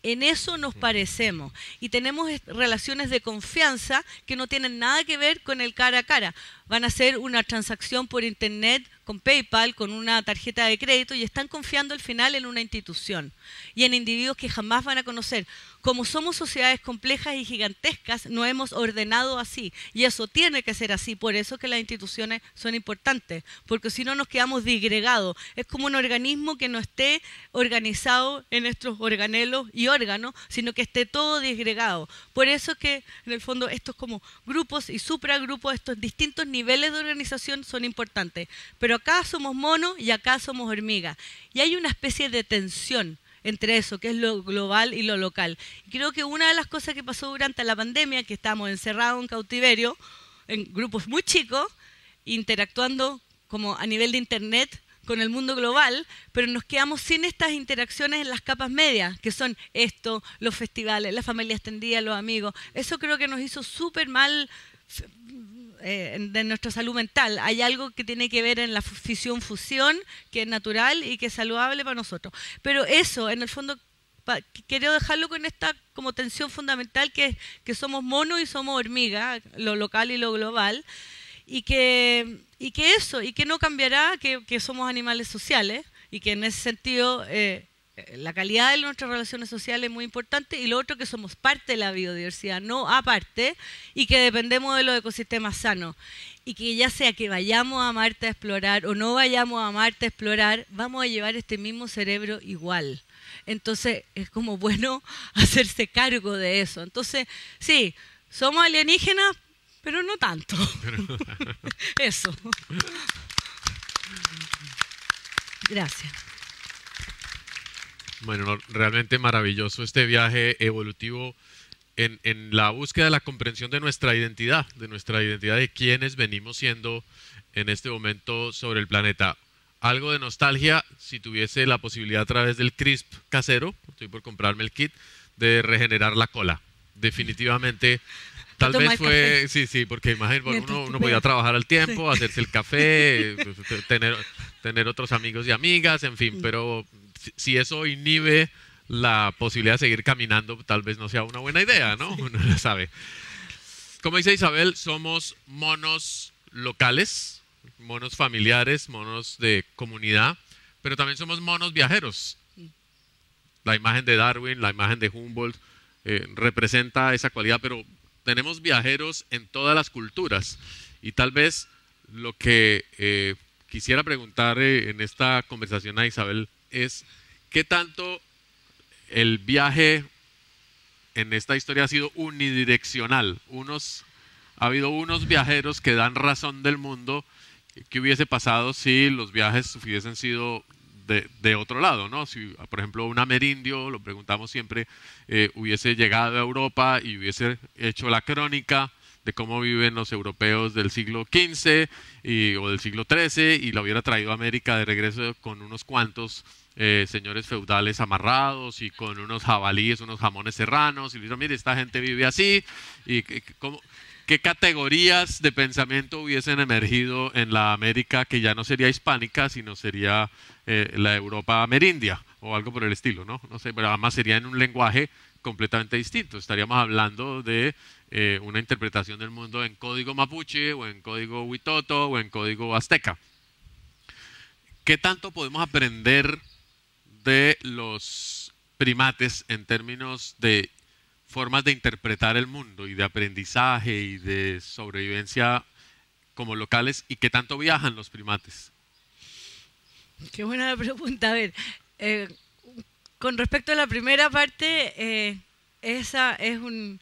En eso nos parecemos. Y tenemos relaciones de confianza que no tienen nada que ver con el cara a cara. Van a hacer una transacción por internet con PayPal, con una tarjeta de crédito y están confiando al final en una institución y en individuos que jamás van a conocer. Como somos sociedades complejas y gigantescas, no hemos ordenado así y eso tiene que ser así. Por eso que las instituciones son importantes, porque si no nos quedamos disgregados. Es como un organismo que no esté organizado en nuestros organelos y órganos, sino que esté todo disgregado. Por eso que en el fondo estos como grupos y supragrupos, estos distintos niveles de organización son importantes. Pero acá somos monos y acá somos hormigas. Y hay una especie de tensión entre eso, que es lo global y lo local. creo que una de las cosas que pasó durante la pandemia, que estamos encerrados en cautiverio, en grupos muy chicos, interactuando como a nivel de Internet con el mundo global, pero nos quedamos sin estas interacciones en las capas medias, que son esto, los festivales, las familias extendidas, los amigos. Eso creo que nos hizo súper mal eh, de nuestra salud mental. Hay algo que tiene que ver en la fisión-fusión, que es natural y que es saludable para nosotros. Pero eso, en el fondo, quiero dejarlo con esta como tensión fundamental que que somos monos y somos hormiga, lo local y lo global, y que, y que eso, y que no cambiará, que, que somos animales sociales, y que en ese sentido... Eh, la calidad de nuestras relaciones sociales es muy importante y lo otro que somos parte de la biodiversidad, no aparte, y que dependemos de los ecosistemas sanos. Y que ya sea que vayamos a Marte a explorar o no vayamos a Marte a explorar, vamos a llevar este mismo cerebro igual. Entonces es como bueno hacerse cargo de eso. Entonces, sí, somos alienígenas, pero no tanto. eso. Gracias. Bueno, realmente maravilloso este viaje evolutivo en, la búsqueda de la comprensión de nuestra identidad, de nuestra identidad de quiénes venimos siendo en este momento sobre el planeta. Algo de nostalgia si tuviese la posibilidad a través del CRISP casero, estoy por comprarme el kit, de regenerar la cola. Definitivamente Tal vez fue, sí, sí, porque imagínate, uno, uno podía trabajar al tiempo, hacerse el café, tener, tener otros amigos y amigas, en fin, pero si eso inhibe la posibilidad de seguir caminando, tal vez no sea una buena idea, ¿no? Uno lo sabe. Como dice Isabel, somos monos locales, monos familiares, monos de comunidad, pero también somos monos viajeros. La imagen de Darwin, la imagen de Humboldt eh, representa esa cualidad, pero tenemos viajeros en todas las culturas. Y tal vez lo que eh, quisiera preguntar eh, en esta conversación a Isabel es qué tanto el viaje en esta historia ha sido unidireccional. Ha habido unos viajeros que dan razón del mundo. ¿Qué hubiese pasado si los viajes hubiesen sido de, otro lado? ¿no? Si, por ejemplo, un amerindio, lo preguntamos siempre, eh, hubiese llegado a Europa y hubiese hecho la crónica de cómo viven los europeos del siglo XV o del siglo XIII y la hubiera traído a América de regreso con unos cuantos eh, señores feudales amarrados y con unos jabalíes, unos jamones serranos, y dijeron, mire, esta gente vive así, y qué categorías de pensamiento hubiesen emergido en la América que ya no sería hispánica, sino sería eh, la Europa amerindia o algo por el estilo, ¿no? No sé, pero además sería en un lenguaje completamente distinto. Estaríamos hablando de eh, una interpretación del mundo en código mapuche o en código huitoto o en código azteca. ¿Qué tanto podemos aprender de los primates en términos de formas de interpretar el mundo y de aprendizaje y de sobrevivencia como locales y qué tanto viajan los primates? Qué buena pregunta. A ver, eh, con respecto a la primera parte, eh, esa es, un,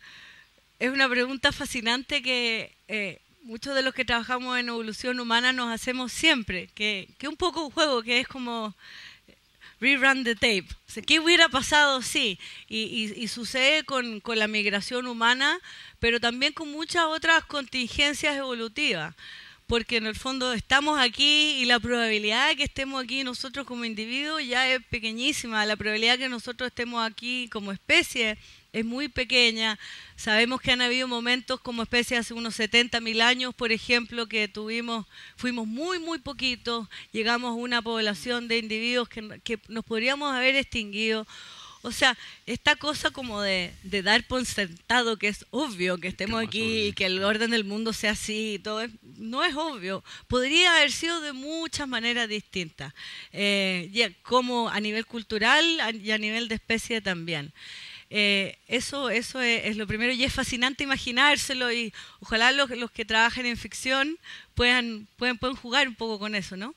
es una pregunta fascinante que eh, muchos de los que trabajamos en evolución humana nos hacemos siempre, que, que un poco un juego, que es como rerun the tape. ¿Qué hubiera pasado? Sí, y, sucede con, con, la migración humana, pero también con muchas otras contingencias evolutivas, porque en el fondo estamos aquí y la probabilidad de que estemos aquí nosotros como individuos ya es pequeñísima, la probabilidad de que nosotros estemos aquí como especie es muy pequeña. Sabemos que han habido momentos como especie hace unos 70 mil años, por ejemplo, que tuvimos, fuimos muy, muy poquitos, llegamos a una población de individuos que, que nos podríamos haber extinguido. O sea, esta cosa como de, dar por sentado que es obvio que estemos aquí y que el orden del mundo sea así y todo, no es obvio. Podría haber sido de muchas maneras distintas, eh, como a nivel cultural y a nivel de especie también. Eh, eso eso es, lo primero y es fascinante imaginárselo y ojalá los, los que trabajan en ficción puedan, pueden, pueden jugar un poco con eso, ¿no?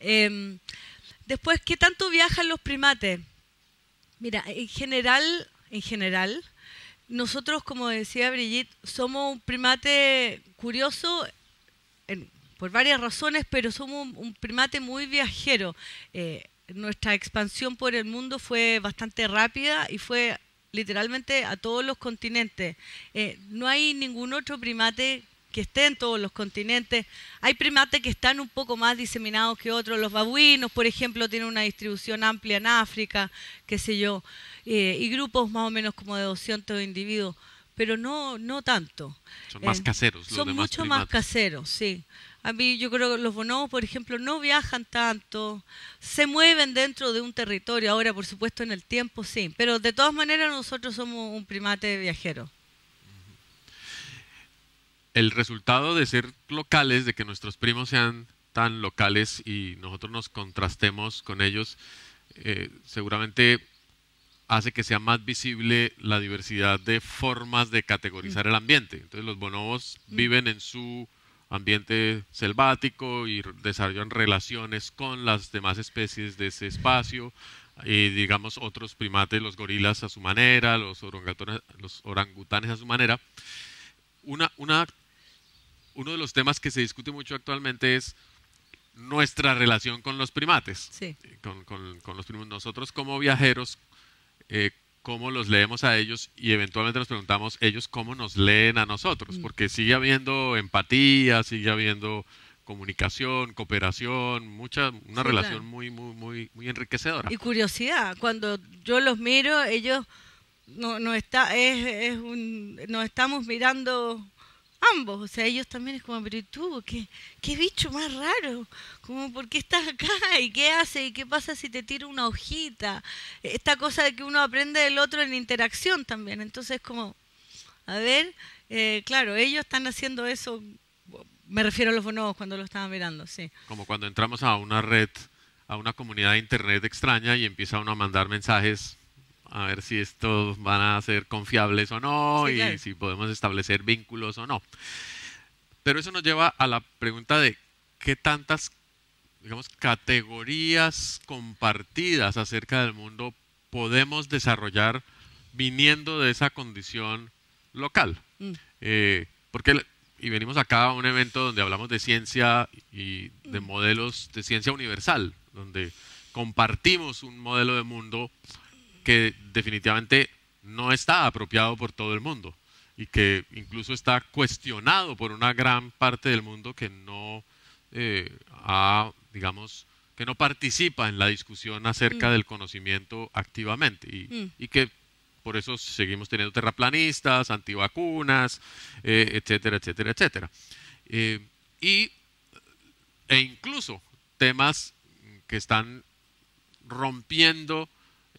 Em, después, ¿qué tanto viajan los primates? Mira, en general, en general, nosotros, como decía Brigitte, somos un primate curioso por varias razones, pero somos un, primate muy viajero. Eh, nuestra expansión por el mundo fue bastante rápida y fue literalmente a todos los continentes. Eh, no hay ningún otro primate que esté en todos los continentes. Hay primates que están un poco más diseminados que otros. Los babuinos, por ejemplo, tienen una distribución amplia en África, qué sé yo, eh, y grupos más o menos como de 200 individuos, pero no, no tanto. Son más eh, caseros. son mucho más caseros, sí. A mí yo creo que los bonobos, por ejemplo, no viajan tanto, se mueven dentro de un territorio, ahora por supuesto en el tiempo sí, pero de todas maneras nosotros somos un primate viajero. El resultado de ser locales, de que nuestros primos sean tan locales y nosotros nos contrastemos con ellos, eh, seguramente hace que sea más visible la diversidad de formas de categorizar el ambiente. Entonces los bonobos mm. viven en su ambiente selvático y desarrollan relaciones con las demás especies de ese espacio y digamos otros primates, los gorilas a su manera, los, los orangutanes a su manera. Una, una, uno de los temas que se discute mucho actualmente es nuestra relación con los primates, con, con, los primos. Nosotros como viajeros, eh, cómo los leemos a ellos y eventualmente nos preguntamos ellos cómo nos leen a nosotros, mm. porque sigue habiendo empatía, sigue habiendo comunicación, cooperación, mucha una relación muy muy muy muy enriquecedora. Y curiosidad, cuando yo los miro, ellos no, no está es, es un, nos estamos mirando ambos, o sea, ellos también es como, pero tú, ¿qué, qué bicho más raro? Como, ¿por qué estás acá? ¿Y qué hace? ¿Y qué pasa si te tiro una hojita? Esta cosa de que uno aprende del otro en interacción también. Entonces, como, a ver, eh, claro, ellos están haciendo eso, me refiero a los bonobos cuando lo estaban mirando, sí. Como cuando entramos a una red, a una comunidad de internet extraña y empieza uno a mandar mensajes a ver si estos van a ser confiables o no y si podemos establecer vínculos o no. Pero eso nos lleva a la pregunta de qué tantas, digamos, categorías compartidas acerca del mundo podemos desarrollar viniendo de esa condición local. Mm. Eh, porque, y venimos acá a un evento donde hablamos de ciencia y de mm. modelos de ciencia universal, donde compartimos un modelo de mundo que definitivamente no está apropiado por todo el mundo y que incluso está cuestionado por una gran parte del mundo que no eh, digamos, que no participa en la discusión acerca mm. del conocimiento activamente y, mm. y, que por eso seguimos teniendo terraplanistas, antivacunas, eh, etcétera, etcétera, etcétera. Eh, y, e incluso temas que están rompiendo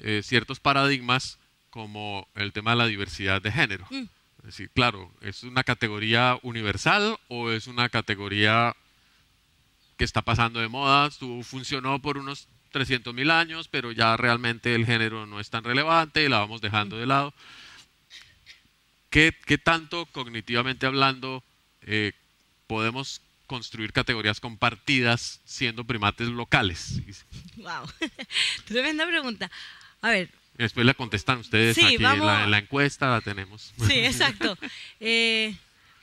eh, ciertos paradigmas como el tema de la diversidad de género. Mm. Es decir, claro, ¿es una categoría universal o es una categoría que está pasando de moda? funcionó por unos 300 mil años, pero ya realmente el género no es tan relevante y la vamos dejando de lado. ¿Qué, qué tanto cognitivamente hablando eh, podemos construir categorías compartidas siendo primates locales? Wow, tremenda pregunta. A ver. Después la contestan ustedes aquí en, la, encuesta, la tenemos. Sí, exacto. Eh,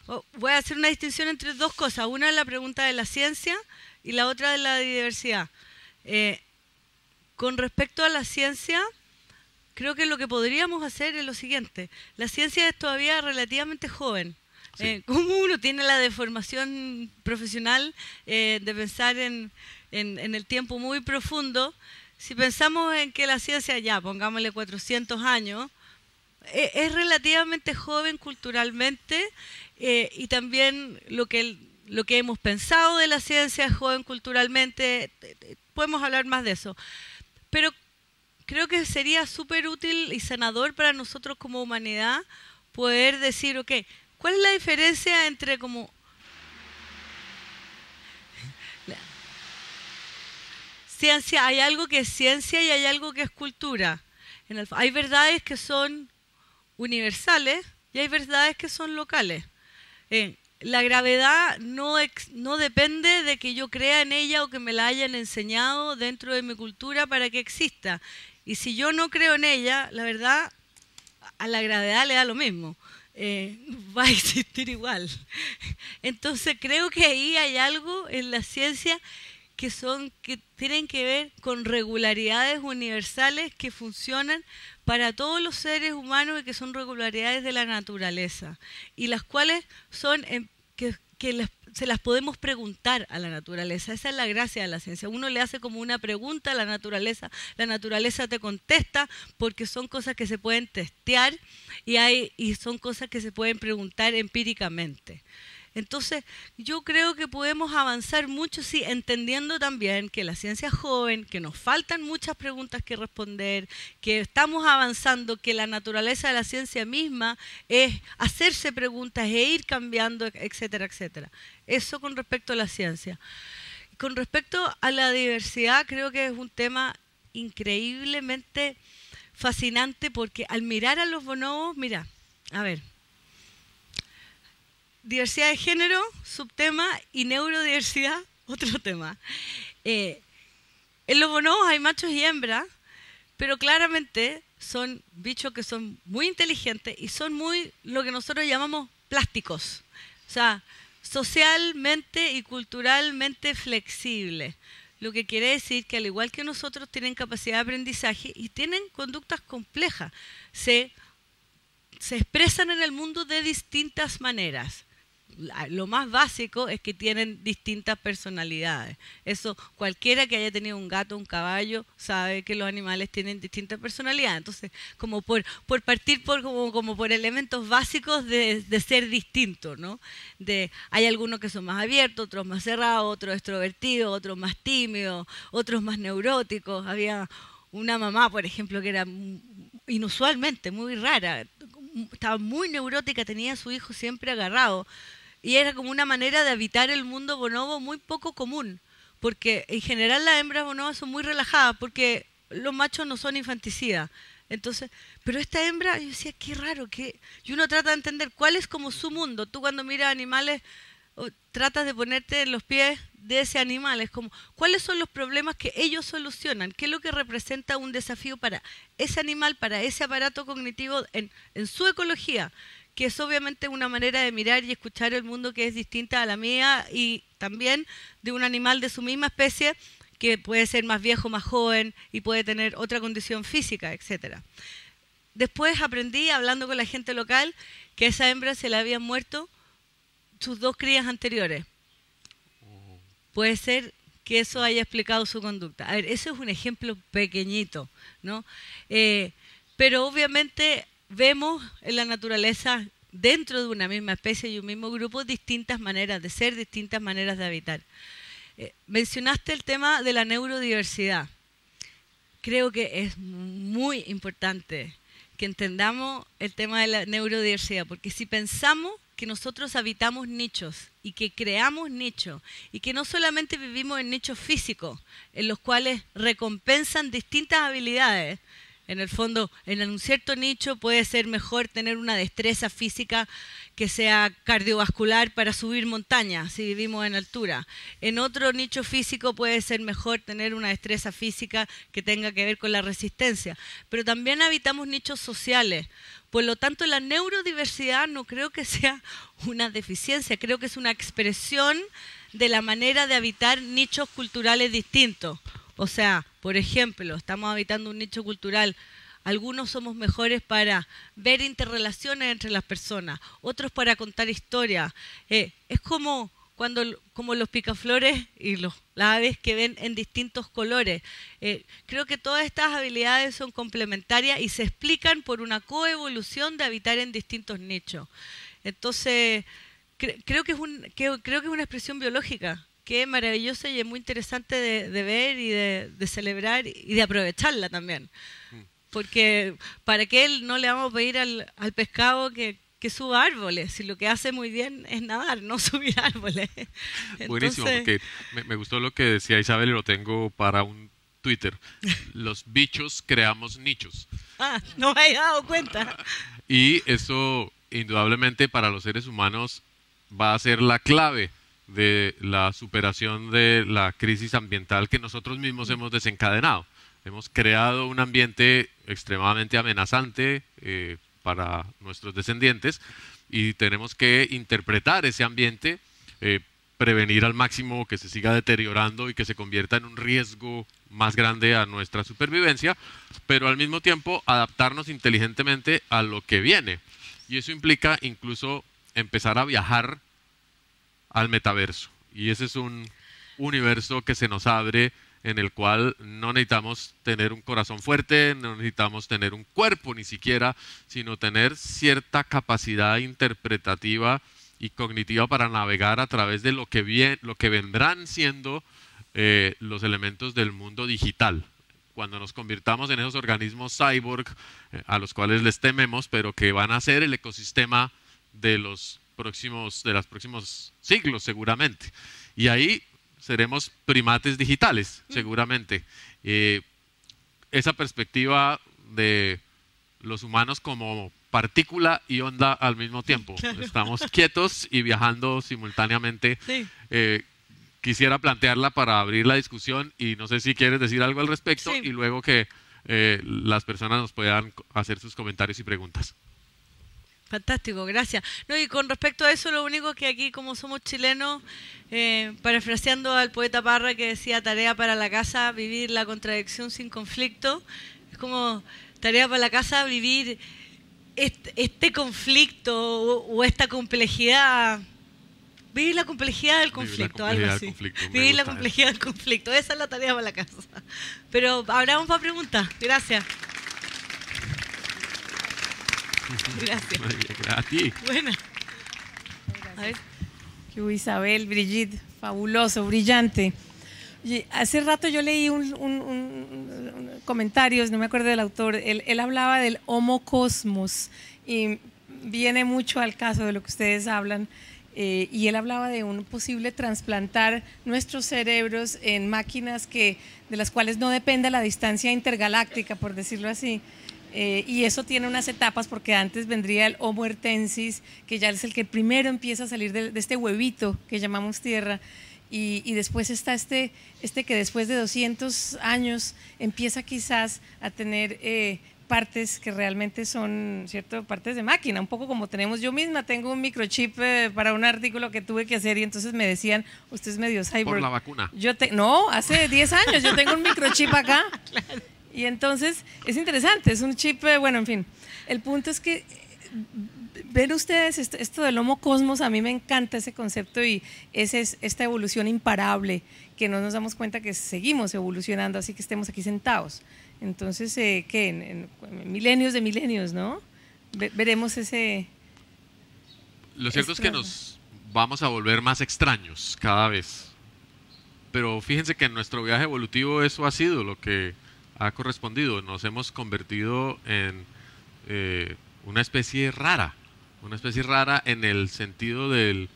oh, voy a hacer una distinción entre dos cosas. Una es la pregunta de la ciencia y la otra de la diversidad. Eh, Con respecto a la ciencia, creo que lo que podríamos hacer es lo siguiente. La ciencia es todavía relativamente joven. Eh, como uno tiene la deformación profesional eh, de pensar en, el tiempo muy profundo, si pensamos en que la ciencia, ya, pongámosle 400 años, eh, es relativamente joven culturalmente y también lo que, lo que hemos pensado de la ciencia es joven culturalmente, podemos hablar más de eso. Pero creo que sería súper útil y sanador para nosotros como humanidad poder decir, ok, ¿cuál es la diferencia entre como... Ciencia, hay algo que es ciencia y hay algo que es cultura. hay verdades que son universales y hay verdades que son locales. Eh, la gravedad no, no depende de que yo crea en ella o que me la hayan enseñado dentro de mi cultura para que exista. Y si yo no creo en ella, la verdad, a la gravedad le da lo mismo. Eh, va a existir igual. Entonces creo que ahí hay algo en la ciencia que son que tienen que ver con regularidades universales que funcionan para todos los seres humanos y que son regularidades de la naturaleza y las cuales son que, que se las podemos preguntar a la naturaleza. Esa es la gracia de la ciencia. Uno le hace como una pregunta a la naturaleza, la naturaleza te contesta porque son cosas que se pueden testear y, hay, y son cosas que se pueden preguntar empíricamente. Entonces, yo creo que podemos avanzar mucho, sí, entendiendo también que la ciencia es joven, que nos faltan muchas preguntas que responder, que estamos avanzando, que la naturaleza de la ciencia misma es hacerse preguntas e ir cambiando, etcétera, etcétera. Eso con respecto a la ciencia. Con respecto a la diversidad, creo que es un tema increíblemente fascinante porque al mirar a los bonobos, mira, a ver, diversidad de género, subtema, y neurodiversidad, otro tema. Eh, en los bonobos hay machos y hembras, pero claramente son bichos que son muy inteligentes y son muy lo que nosotros llamamos plásticos. O sea, socialmente y culturalmente flexibles. Lo que quiere decir que al igual que nosotros tienen capacidad de aprendizaje y tienen conductas complejas, se, se expresan en el mundo de distintas maneras lo más básico es que tienen distintas personalidades. Eso cualquiera que haya tenido un gato, un caballo, sabe que los animales tienen distintas personalidades. Entonces, como por, por partir por como, como por elementos básicos de, ser distintos, ¿no? De, hay algunos que son más abiertos, otros más cerrados, otros extrovertidos, otros más tímidos, otros más neuróticos. Había una mamá, por ejemplo, que era inusualmente muy rara, estaba muy neurótica, tenía a su hijo siempre agarrado y era como una manera de habitar el mundo bonobo muy poco común, porque en general las hembras bonobas son muy relajadas, porque los machos no son infanticidas. Entonces, pero esta hembra, yo decía, qué raro, que y uno trata de entender cuál es como su mundo. Tú cuando miras animales, tratas de ponerte en los pies de ese animal, es como, ¿cuáles son los problemas que ellos solucionan? ¿Qué es lo que representa un desafío para ese animal, para ese aparato cognitivo en, en su ecología? Que es obviamente una manera de mirar y escuchar el mundo que es distinta a la mía y también de un animal de su misma especie que puede ser más viejo, más joven y puede tener otra condición física, etc. Después aprendí, hablando con la gente local, que a esa hembra se le habían muerto sus dos crías anteriores. Puede ser que eso haya explicado su conducta. A ver, eso es un ejemplo pequeñito, ¿no? Eh, pero obviamente vemos en la naturaleza, dentro de una misma especie y un mismo grupo, distintas maneras de ser, distintas maneras de habitar. Eh, mencionaste el tema de la neurodiversidad. Creo que es muy importante que entendamos el tema de la neurodiversidad, porque si pensamos que nosotros habitamos nichos y que creamos nichos y que no solamente vivimos en nichos físicos, en los cuales recompensan distintas habilidades, en el fondo, en un cierto nicho puede ser mejor tener una destreza física que sea cardiovascular para subir montañas, si vivimos en altura. En otro nicho físico puede ser mejor tener una destreza física que tenga que ver con la resistencia. Pero también habitamos nichos sociales. Por lo tanto, la neurodiversidad no creo que sea una deficiencia, creo que es una expresión de la manera de habitar nichos culturales distintos O sea, por ejemplo, estamos habitando un nicho cultural. Algunos somos mejores para ver interrelaciones entre las personas, otros para contar historias. Eh, es como cuando como los picaflores y los, las aves que ven en distintos colores. Eh, creo que todas estas habilidades son complementarias y se explican por una coevolución de habitar en distintos nichos. Entonces, creo, que es un, creo que es una expresión biológica que es maravillosa y es muy interesante de, ver y de, celebrar y de aprovecharla también. Mm. Porque para que él no le vamos a pedir al, al pescado que, que suba árboles, si lo que hace muy bien es nadar, no subir árboles. Buenísimo, porque me, gustó lo que decía Isabel y lo tengo para un Twitter. Los bichos creamos nichos. Ah, no me había dado cuenta. Y eso indudablemente para los seres humanos va a ser la clave de la superación de la crisis ambiental que nosotros mismos hemos desencadenado. Hemos creado un ambiente extremadamente amenazante eh, para nuestros descendientes y tenemos que interpretar ese ambiente, eh, prevenir al máximo que se siga deteriorando y que se convierta en un riesgo más grande a nuestra supervivencia, pero al mismo tiempo adaptarnos inteligentemente a lo que viene. Y eso implica incluso empezar a viajar al metaverso. Y ese es un universo que se nos abre en el cual no necesitamos tener un corazón fuerte, no necesitamos tener un cuerpo ni siquiera, sino tener cierta capacidad interpretativa y cognitiva para navegar a través de lo que, bien, lo que vendrán siendo eh, los elementos del mundo digital. Cuando nos convirtamos en esos organismos cyborg eh, a los cuales les tememos, pero que van a ser el ecosistema de los próximos, de los próximos siglos seguramente. Y ahí seremos primates digitales, mm. seguramente. Eh, esa perspectiva de los humanos como partícula y onda al mismo tiempo. Estamos quietos y viajando simultáneamente. Eh, quisiera plantearla para abrir la discusión y no sé si quieres decir algo al respecto y luego que eh, las personas nos puedan hacer sus comentarios y preguntas. Fantástico, gracias. No, y con respecto a eso, lo único que aquí, como somos chilenos, eh, parafraseando al poeta Parra que decía tarea para la casa, vivir la contradicción sin conflicto, es como tarea para la casa vivir este, conflicto o, esta complejidad. Vivir la complejidad del conflicto, algo así. vivir la complejidad del conflicto, esa es la tarea para la casa. Pero habrá par preguntas, gracias. Gracias. Gracias. Bueno. A ver. Isabel, Brigitte, fabuloso, brillante. hace rato yo leí un, comentarios, no me acuerdo del autor, él, hablaba del homo cosmos y viene mucho al caso de lo que ustedes hablan. Eh, y él hablaba de un posible trasplantar nuestros cerebros en máquinas que, de las cuales no depende la distancia intergaláctica, por decirlo así, eh, y eso tiene unas etapas porque antes vendría el Homo ertensis, que ya es el que primero empieza a salir de, este huevito que llamamos tierra. Y, después está este, este que después de 200 años empieza quizás a tener eh, partes que realmente son, ¿cierto? Partes de máquina, un poco como tenemos yo misma. Tengo un microchip eh, para un artículo que tuve que hacer y entonces me decían, usted es medio cyber. Por la vacuna. Yo te, no, hace 10 años yo tengo un microchip acá. claro. Y entonces es interesante, es un chip, eh, bueno, en fin. El punto es que eh, ver ustedes esto, del Homo Cosmos, a mí me encanta ese concepto y esa es esta evolución imparable, que no nos damos cuenta que seguimos evolucionando, así que estemos aquí sentados. Entonces, eh, ¿qué? En, milenios de milenios, ¿no? veremos ese... Lo cierto es que nos vamos a volver más extraños cada vez. Pero fíjense que en nuestro viaje evolutivo eso ha sido lo que ha correspondido. Nos hemos convertido en eh, una especie rara, una especie rara en el sentido del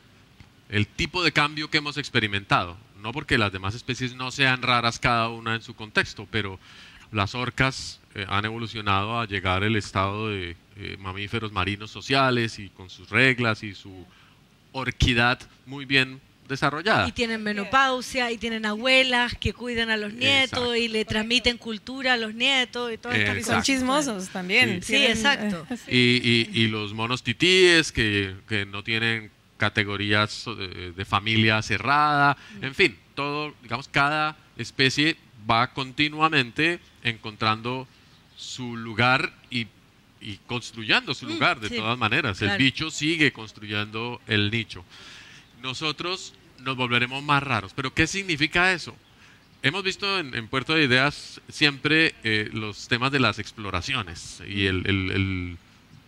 el tipo de cambio que hemos experimentado. No porque las demás especies no sean raras cada una en su contexto, pero las orcas eh, han evolucionado a llegar al estado de eh, mamíferos marinos sociales y con sus reglas y su orquidad muy bien desarrollada. Y tienen menopausia, y tienen abuelas que cuidan a los nietos y le transmiten cultura a los nietos y todo Y son chismosos también. Sí, exacto. Y, y, los monos titíes que, que no tienen categorías de, familia cerrada, en fin, todo, digamos, cada especie va continuamente encontrando su lugar y, y construyendo su Mm, lugar de sí, todas maneras. El bicho sigue construyendo el nicho. Nosotros nos volveremos más raros. ¿Pero qué significa eso? Hemos visto en, en Puerto de Ideas siempre eh, los temas de las exploraciones y el, el- el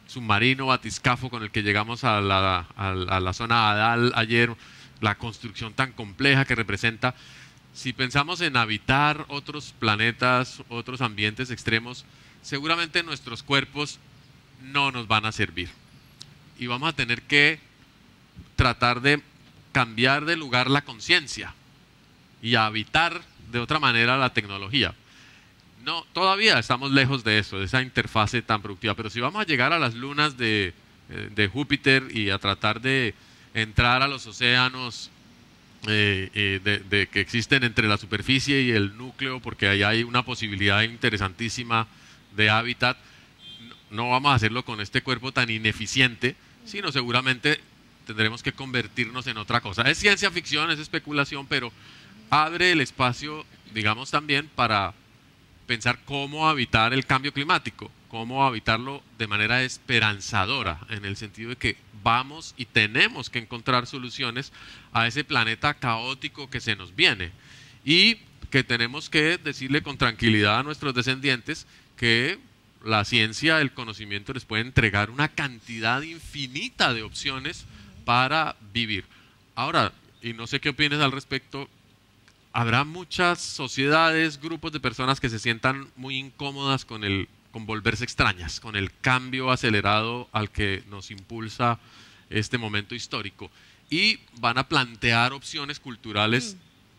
submarino batiscafo con el que llegamos a la, a a la zona Adal ayer, la construcción tan compleja que representa. Si pensamos en habitar otros planetas, otros ambientes extremos, seguramente nuestros cuerpos no nos van a servir. Y vamos a tener que tratar de cambiar de lugar la conciencia y a habitar de otra manera la tecnología. No, todavía estamos lejos de eso, de esa interfase tan productiva, pero si vamos a llegar a las lunas de, eh, de Júpiter y a tratar de entrar a los océanos eh, eh, de, que existen entre la superficie y el núcleo, porque ahí hay una posibilidad interesantísima de hábitat, no vamos a hacerlo con este cuerpo tan ineficiente, sino seguramente tendremos que convertirnos en otra cosa. Es ciencia ficción, es especulación, pero abre el espacio, digamos, también para pensar cómo habitar el cambio climático, cómo habitarlo de manera esperanzadora, en el sentido de que vamos y tenemos que encontrar soluciones a ese planeta caótico que se nos viene y que tenemos que decirle con tranquilidad a nuestros descendientes que la ciencia, el conocimiento les puede entregar una cantidad infinita de opciones para vivir. Ahora, y no sé qué opinas al respecto, habrá muchas sociedades, grupos de personas que se sientan muy incómodas con el con volverse extrañas, con el cambio acelerado al que nos impulsa este momento histórico y van a plantear opciones culturales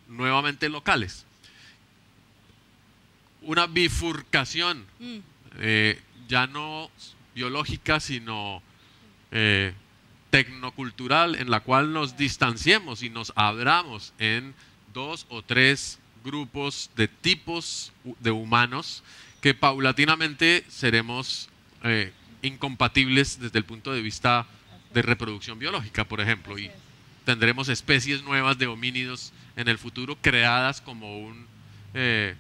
nuevamente locales. Una bifurcación Mm, eh, ya no biológica, sino eh, tecnocultural, en la cual nos distanciemos y nos abramos en dos o tres grupos de tipos de humanos que paulatinamente seremos eh, incompatibles desde el punto de vista de reproducción biológica, por ejemplo, y tendremos especies nuevas de homínidos en el futuro creadas como un eh,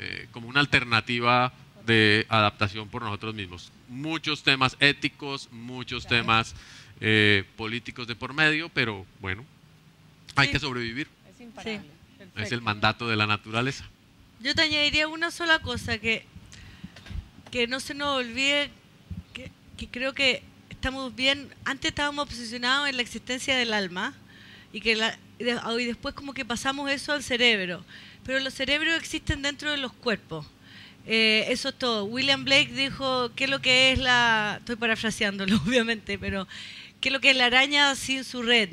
eh, como una alternativa de adaptación por nosotros mismos. Muchos temas éticos, muchos temas eh, políticos de por medio, pero bueno, hay Sí. que sobrevivir. Es imparable. Es el mandato de la naturaleza. Yo te añadiría una sola cosa, que, que no se nos olvide que, que creo que estamos bien, antes estábamos obsesionados en la existencia del alma y que la, y después como que pasamos eso al cerebro, pero los cerebros existen dentro de los cuerpos. Eh, eso es todo. William Blake dijo qué es lo que es la, estoy parafraseándolo obviamente, pero qué es lo que es la araña sin su red.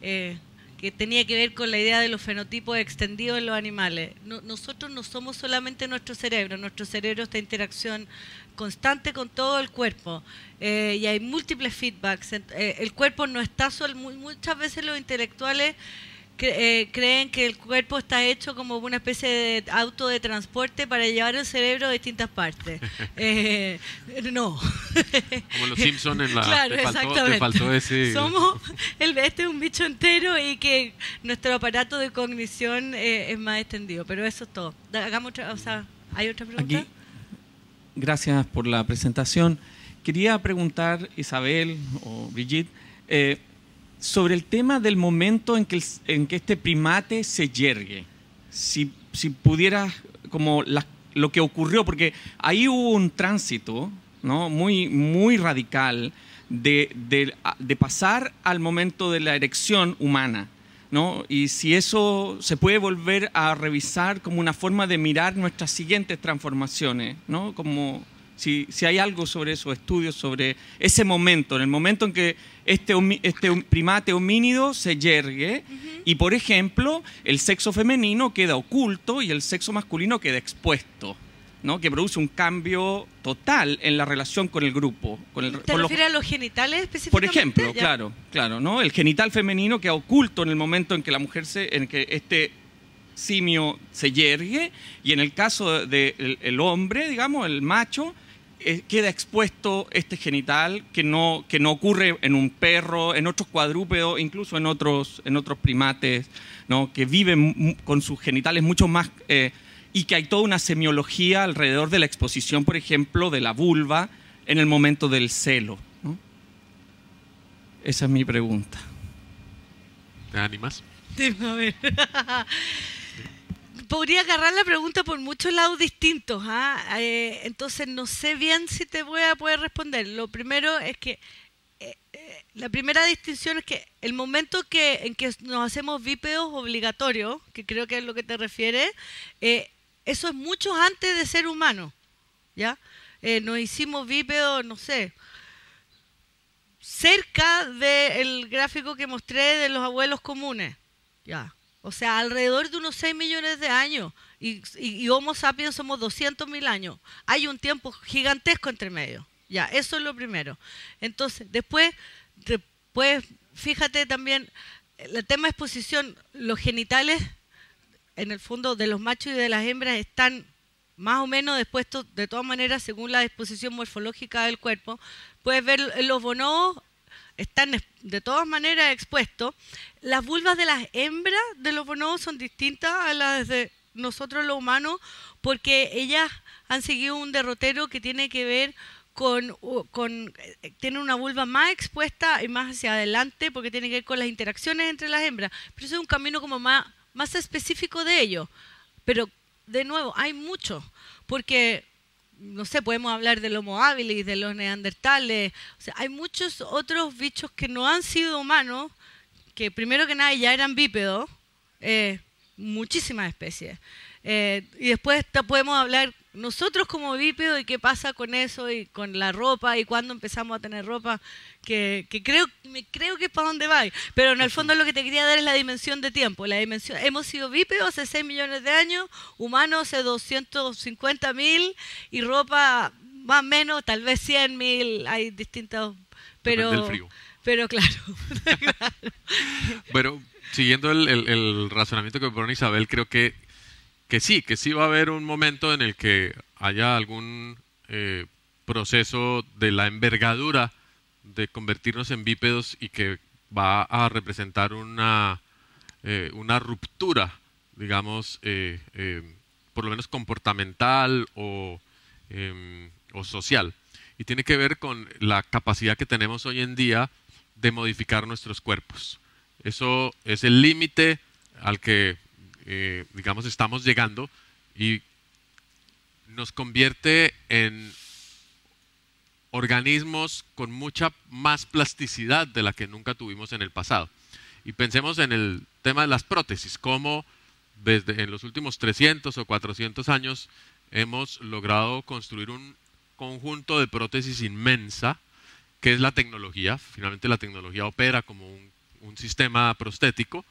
Eh, que tenía que ver con la idea de los fenotipos extendidos en los animales. No- nosotros no somos solamente nuestro cerebro, nuestro cerebro está en interacción constante con todo el cuerpo eh, y hay múltiples feedbacks. Eh, el cuerpo no está solo, mu- muchas veces los intelectuales creen que el cuerpo está hecho como una especie de auto de transporte para llevar el cerebro a distintas partes. Eh, no. Como los Simpson en la Claro, te faltó, te exactamente. faltó ese Somos el este es un bicho entero y que nuestro aparato de cognición eh, es más extendido. Pero eso es todo. Hagamos otra, o sea, ¿hay otra pregunta? Aquí, gracias por la presentación. Quería preguntar, Isabel o Brigitte, eh, sobre el tema del momento en que, en que este primate se yergue. Si, si pudieras, como lo que ocurrió, porque ahí hubo un tránsito ¿no? muy, muy radical de, de- de pasar al momento de la erección humana. ¿no? Y si eso se puede volver a revisar como una forma de mirar nuestras siguientes transformaciones, ¿no? Como si, si hay algo sobre esos estudios, sobre ese momento, en el momento en que este, este primate homínido se yergue y, por ejemplo, el sexo femenino queda oculto y el sexo masculino queda expuesto, ¿no? Que produce un cambio total en la relación con el grupo. Con el, ¿Te con los- refieres a los genitales por específicamente? ejemplo, Ya. claro, claro, ¿no? El genital femenino queda oculto en el momento en que la mujer se, en que este simio se yergue y en el caso del el hombre, digamos, el macho, eh, queda expuesto este genital que no, que no ocurre en un perro, en otros cuadrúpedos, incluso en otros, en otros primates, ¿no? que viven con sus genitales mucho más eh, y que hay toda una semiología alrededor de la exposición, por ejemplo, de la vulva en el momento del celo. Esa es mi pregunta. ¿Te animas? A ver. Podría agarrar la pregunta por muchos lados distintos. ¿ah? Eh, entonces no sé bien si te voy a poder responder. Lo primero es que eh, eh, la primera distinción es que el momento que, en que nos hacemos bípedos obligatorios, que creo que es lo que te refiere, eso es mucho antes de ser humano. ¿ya? nos hicimos bípedos, no sé, cerca del gráfico que mostré de los abuelos comunes. Ya. O sea, alrededor de unos 6 millones de años. Y, Homo sapiens somos 200 mil años. Hay un tiempo gigantesco entre medio. Ya, eso es lo primero. Entonces, después, después fíjate también, el tema de exposición, los genitales, en el fondo, de los machos y de las hembras están más o menos dispuestos, de todas maneras, según la disposición morfológica del cuerpo. Puedes ver los bonobos están de todas maneras expuestos. Las vulvas de las hembras de los bonobos son distintas a las de nosotros los humanos porque ellas han seguido un derrotero que tiene que ver con, con eh, tiene una vulva más expuesta y más hacia adelante porque tiene que ver con las interacciones entre las hembras. Pero eso es un camino como más, más específico de ello. Pero de nuevo, hay mucho, porque no sé, podemos hablar del Homo habilis, de los neandertales, o sea, hay muchos otros bichos que no han sido humanos, que primero que nada ya eran bípedos, eh, muchísimas especies. Eh, y después podemos hablar nosotros como bípedo y qué pasa con eso y con la ropa y cuándo empezamos a tener ropa, que, creo, me creo que es para dónde va. Pero en el fondo lo que te quería dar es la dimensión de tiempo. La dimensión, hemos sido bípedos hace 6 millones de años, humanos hace 250 mil y ropa más o menos, tal vez 100 mil, hay distintos... Pero, pero claro. Pero siguiendo el, el razonamiento que propone Isabel, creo que que sí, que sí va a haber un momento en el que haya algún eh, proceso de la envergadura de convertirnos en bípedos y que va a representar una, eh, una ruptura, digamos, eh, por lo menos comportamental o, em, o social. Y tiene que ver con la capacidad que tenemos hoy en día de modificar nuestros cuerpos. Eso es el límite al que eh, digamos, estamos llegando y nos convierte en organismos con mucha más plasticidad de la que nunca tuvimos en el pasado. Y pensemos en el tema de las prótesis, cómo desde en los últimos 300 o 400 años hemos logrado construir un conjunto de prótesis inmensa, que es la tecnología. Finalmente la tecnología opera como un, un sistema prostético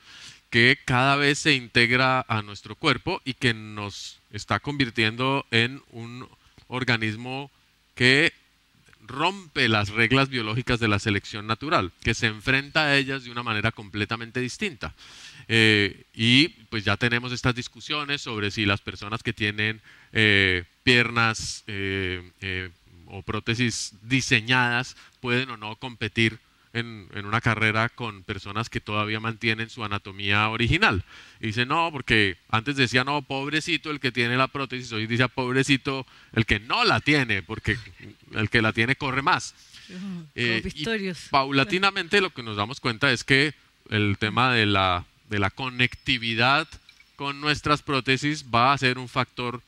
que cada vez se integra a nuestro cuerpo y que nos está convirtiendo en un organismo que rompe las reglas biológicas de la selección natural, que se enfrenta a ellas de una manera completamente distinta. Eh, y pues ya tenemos estas discusiones sobre si las personas que tienen eh, piernas eh, o prótesis diseñadas pueden o no competir en, una carrera con personas que todavía mantienen su anatomía original. Y dice, no, porque antes decía, no, pobrecito el que tiene la prótesis, hoy dice, pobrecito el que no la tiene, porque el que la tiene corre más. Eh, paulatinamente lo que nos damos cuenta es que el tema de la, de la conectividad con nuestras prótesis va a ser un factor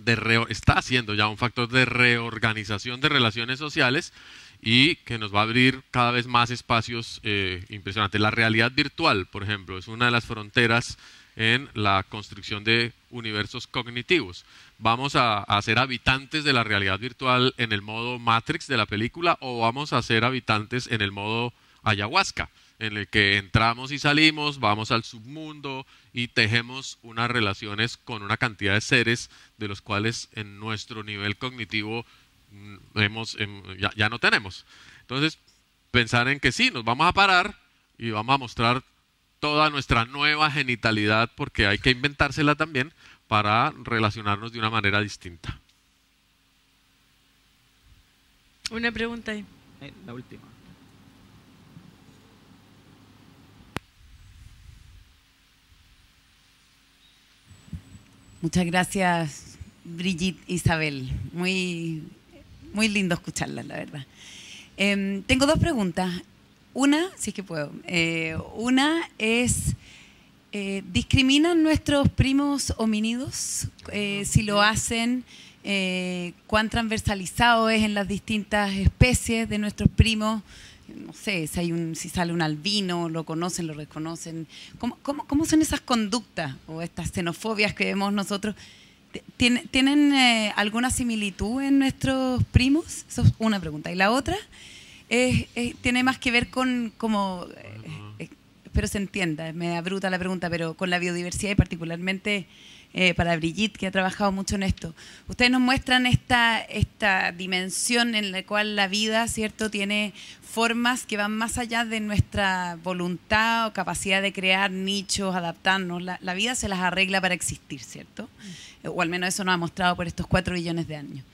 de está siendo ya un factor de reorganización de relaciones sociales y que nos va a abrir cada vez más espacios eh, impresionantes. La realidad virtual, por ejemplo, es una de las fronteras en la construcción de universos cognitivos. ¿Vamos a, a, ser habitantes de la realidad virtual en el modo Matrix de la película o vamos a ser habitantes en el modo ayahuasca, en el que entramos y salimos, vamos al submundo y tejemos unas relaciones con una cantidad de seres de los cuales en nuestro nivel cognitivo hemos, em, ya, no tenemos. Entonces, pensar en que sí, nos vamos a parar y vamos a mostrar toda nuestra nueva genitalidad, porque hay que inventársela también para relacionarnos de una manera distinta. Una pregunta ahí. Eh, la última. Muchas gracias, Brigitte Isabel. Muy, muy lindo escucharla, la verdad. Em, tengo dos preguntas. Una, si es que puedo. Eh, una es, eh, ¿discriminan nuestros primos homínidos? Eh, si lo hacen, ¿cuán transversalizado es en las distintas especies de nuestros primos? no sé, si, hay un, si sale un albino, lo conocen, lo reconocen. ¿Cómo, cómo, son esas conductas o estas xenofobias que vemos nosotros? ¿Tienen, eh, alguna similitud en nuestros primos? Eso es una pregunta. Y la otra tiene más que ver con, como, eh, eh, espero se entienda, me abruta la pregunta, pero con la biodiversidad y particularmente eh, para Brigitte, que ha trabajado mucho en esto. Ustedes nos muestran esta, esta dimensión en la cual la vida, ¿cierto?, tiene formas que van más allá de nuestra voluntad o capacidad de crear nichos, adaptarnos. La, la vida se las arregla para existir, ¿cierto? O al menos eso nos ha mostrado por estos cuatro billones de años.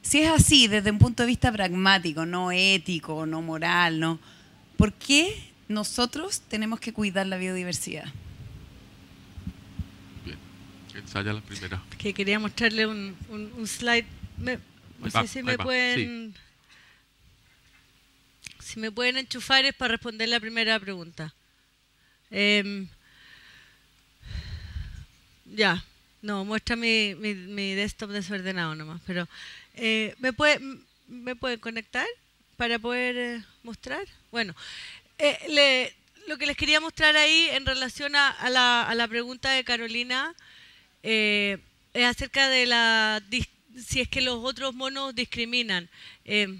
Si es así, desde un punto de vista pragmático, no ético, no moral, ¿no? ¿Por qué nosotros tenemos que cuidar la biodiversidad? Ensaya la primera. Que quería mostrarle un, un, slide. no sé si me pueden. Si me pueden enchufar es para responder la primera pregunta. Em, ya, no, muestra mi, mi, desktop desordenado nomás. Pero, eh, ¿me, puede, ¿me pueden conectar para poder eh, mostrar? Bueno, eh, le, lo que les quería mostrar ahí en relación a, la, a la pregunta de Carolina eh, acerca de la si es que los otros monos discriminan. Eh,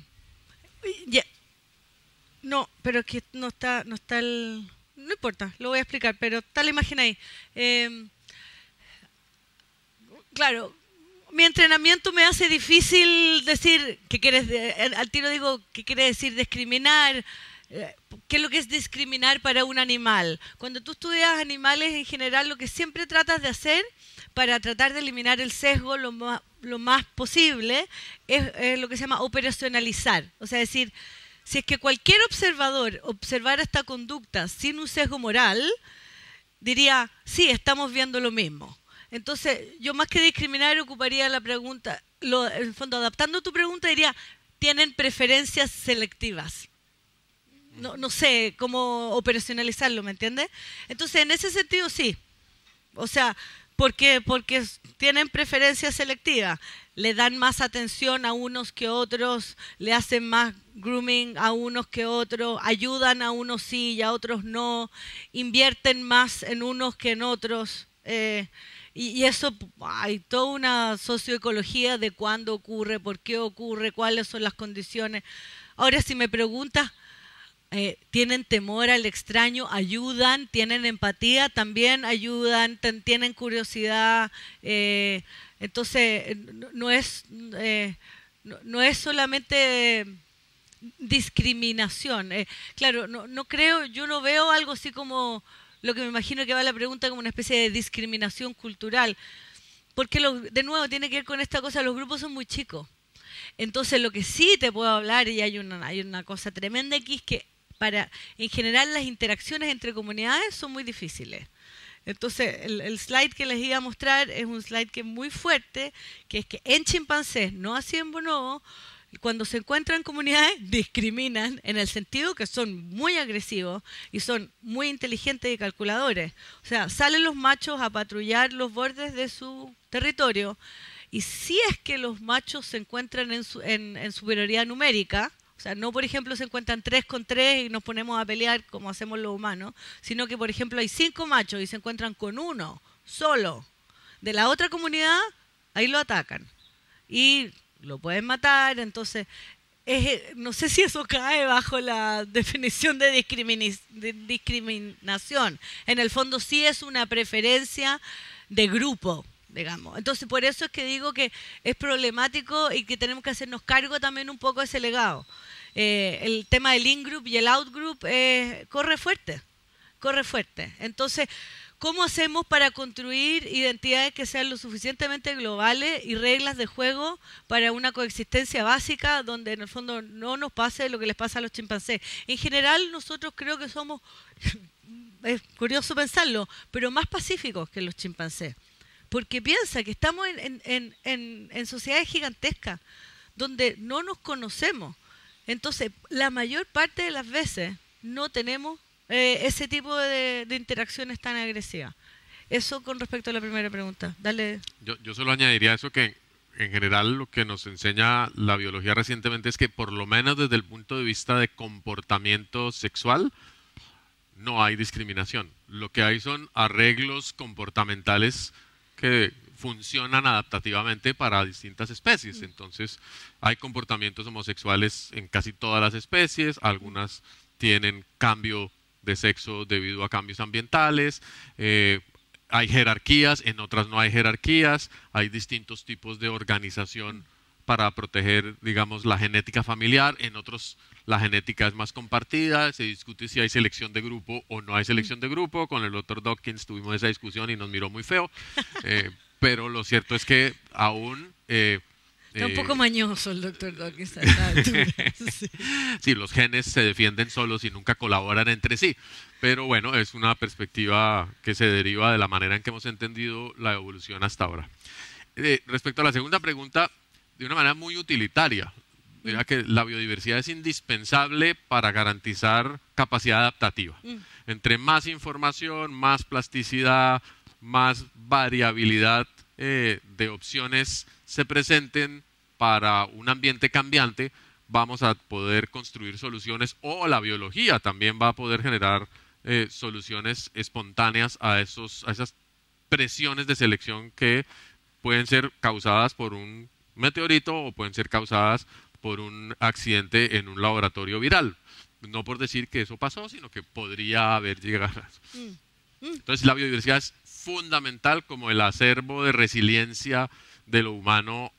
no, pero es que no está, no está el, no importa, lo voy a explicar, pero está la imagen ahí. Eh, claro, mi entrenamiento me hace difícil decir qué quieres, al tiro digo qué quiere decir discriminar. ¿Qué es lo que es discriminar para un animal? Cuando tú estudias animales en general, lo que siempre tratas de hacer para tratar de eliminar el sesgo lo más, posible es, lo que se llama operacionalizar. O sea, decir, si es que cualquier observador observara esta conducta sin un sesgo moral, diría, sí, estamos viendo lo mismo. Entonces, yo más que discriminar ocuparía la pregunta, lo, en el fondo, adaptando tu pregunta, diría, tienen preferencias selectivas. No, no sé cómo operacionalizarlo, ¿me entiendes? Entonces, en ese sentido, sí. O sea, porque, porque tienen preferencia selectiva. Le dan más atención a unos que otros, le hacen más grooming a unos que otros, ayudan a unos sí y a otros no, invierten más en unos que en otros. Eh, y, y, eso hay toda una socioecología de cuándo ocurre, por qué ocurre, cuáles son las condiciones. Ahora, si me preguntas, eh, tienen temor al extraño, ayudan, tienen empatía, también ayudan, tienen curiosidad. Eh, entonces, no es, eh, no, es solamente discriminación. claro, no, no creo, yo no veo algo así como lo que me imagino que va la pregunta como una especie de discriminación cultural. Porque, de nuevo, tiene que ver con esta cosa, los grupos son muy chicos. Entonces, lo que sí te puedo hablar, y hay una, hay una cosa tremenda aquí, es que para, en general las interacciones entre comunidades son muy difíciles. Entonces, el, slide que les iba a mostrar es un slide que es muy fuerte, que es que en chimpancés, no así en bonobo, cuando se encuentran comunidades, discriminan en el sentido que son muy agresivos y son muy inteligentes y calculadores. O sea, salen los machos a patrullar los bordes de su territorio y si es que los machos se encuentran en, en superioridad numérica, o sea, no, por ejemplo, se encuentran tres con tres y nos ponemos a pelear como hacemos los humanos, sino que, por ejemplo, hay cinco machos y se encuentran con uno solo de la otra comunidad, ahí lo atacan. Y lo pueden matar, entonces, no sé si eso cae bajo la definición de, de discriminación. En el fondo sí es una preferencia de grupo, digamos. Entonces, por eso es que digo que es problemático y que tenemos que hacernos cargo también un poco de ese legado. Eh, el tema del in-group y el out-group eh, corre fuerte, corre fuerte. Entonces, ¿cómo hacemos para construir identidades que sean lo suficientemente globales y reglas de juego para una coexistencia básica donde en el fondo no nos pase lo que les pasa a los chimpancés? En general, nosotros creo que somos, es curioso pensarlo, pero más pacíficos que los chimpancés porque piensa que estamos en, sociedades gigantescas, donde no nos conocemos. Entonces, la mayor parte de las veces no tenemos eh, ese tipo de, interacciones tan agresivas. Eso con respecto a la primera pregunta. Dale. Yo solo añadiría eso que en general lo que nos enseña la biología recientemente es que por lo menos desde el punto de vista de comportamiento sexual no hay discriminación. Lo que hay son arreglos comportamentales que funcionan adaptativamente para distintas especies. Entonces hay comportamientos homosexuales en casi todas las especies, algunas tienen cambio de sexo debido a cambios ambientales, eh, hay jerarquías, en otras no hay jerarquías, hay distintos tipos de organización para proteger, digamos, la genética familiar, en otros la genética es más compartida, se discute si hay selección de grupo o no hay selección de grupo, con el doctor Dawkins tuvimos esa discusión y nos miró muy feo, eh, pero lo cierto es que aún... Eh, Está un eh, poco mañoso el doctor Dawkins. Sí. sí, los genes se defienden solos y nunca colaboran entre sí. Pero bueno, es una perspectiva que se deriva de la manera en que hemos entendido la evolución hasta ahora. Eh, respecto a la segunda pregunta, de una manera muy utilitaria, diría que la biodiversidad es indispensable para garantizar capacidad adaptativa. Mm. Entre más información, más plasticidad, más variabilidad eh, de opciones se presenten para un ambiente cambiante, vamos a poder construir soluciones o la biología también va a poder generar eh, soluciones espontáneas a, esos, a esas presiones de selección que pueden ser causadas por un meteorito o pueden ser causadas por un accidente en un laboratorio viral. No por decir que eso pasó, sino que podría haber llegado. a eso. Mm. Entonces la biodiversidad es fundamental como el acervo de resiliencia de lo humano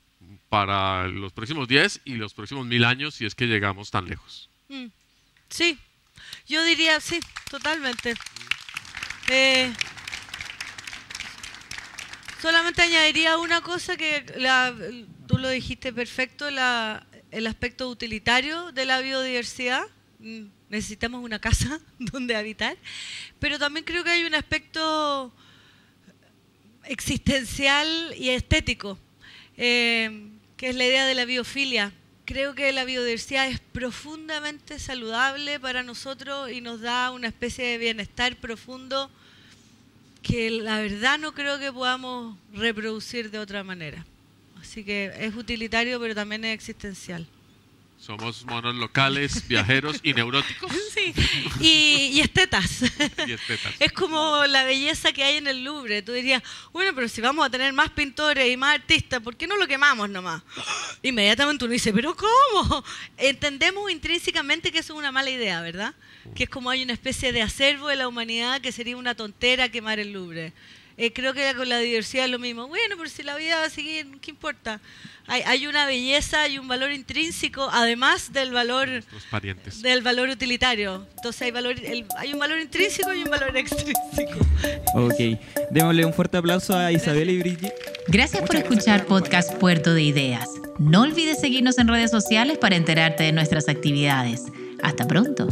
para los próximos 10 y los próximos mil años si es que llegamos tan lejos. Mm. Sí, yo diría sí, totalmente. Eh, solamente añadiría una cosa que la- tú lo dijiste perfecto, la- el aspecto utilitario de la biodiversidad. Mm, Necesitamos una casa donde habitar, pero también creo que hay un aspecto existencial y estético, eh, que es la idea de la biofilia. Creo que la biodiversidad es profundamente saludable para nosotros y nos da una especie de bienestar profundo que la verdad no creo que podamos reproducir de otra manera. Así que es utilitario, pero también es existencial. Somos monos locales, viajeros y neuróticos Sí, y, y estetas. y estetas. Es como la belleza que hay en el Louvre. Tú dirías, bueno, pero si vamos a tener más pintores y más artistas, ¿por qué no lo quemamos nomás? Inmediatamente uno dice, ¿pero cómo? Entendemos intrínsecamente que eso es una mala idea, ¿verdad? Que es como hay una especie de acervo de la humanidad que sería una tontera quemar el Louvre. Eh, creo que con la diversidad es lo mismo. Bueno, pero si la vida va a seguir, ¿qué importa? Hay, hay una belleza y un valor intrínseco, además del valor parientes. del valor utilitario. Entonces hay valor, el- hay un valor intrínseco y un valor extrínseco. Ok, démosle un fuerte aplauso a Isabel y Brigitte. Gracias por escuchar Podcast Puerto de Ideas. No olvides seguirnos en redes sociales para enterarte de nuestras actividades. Hasta pronto.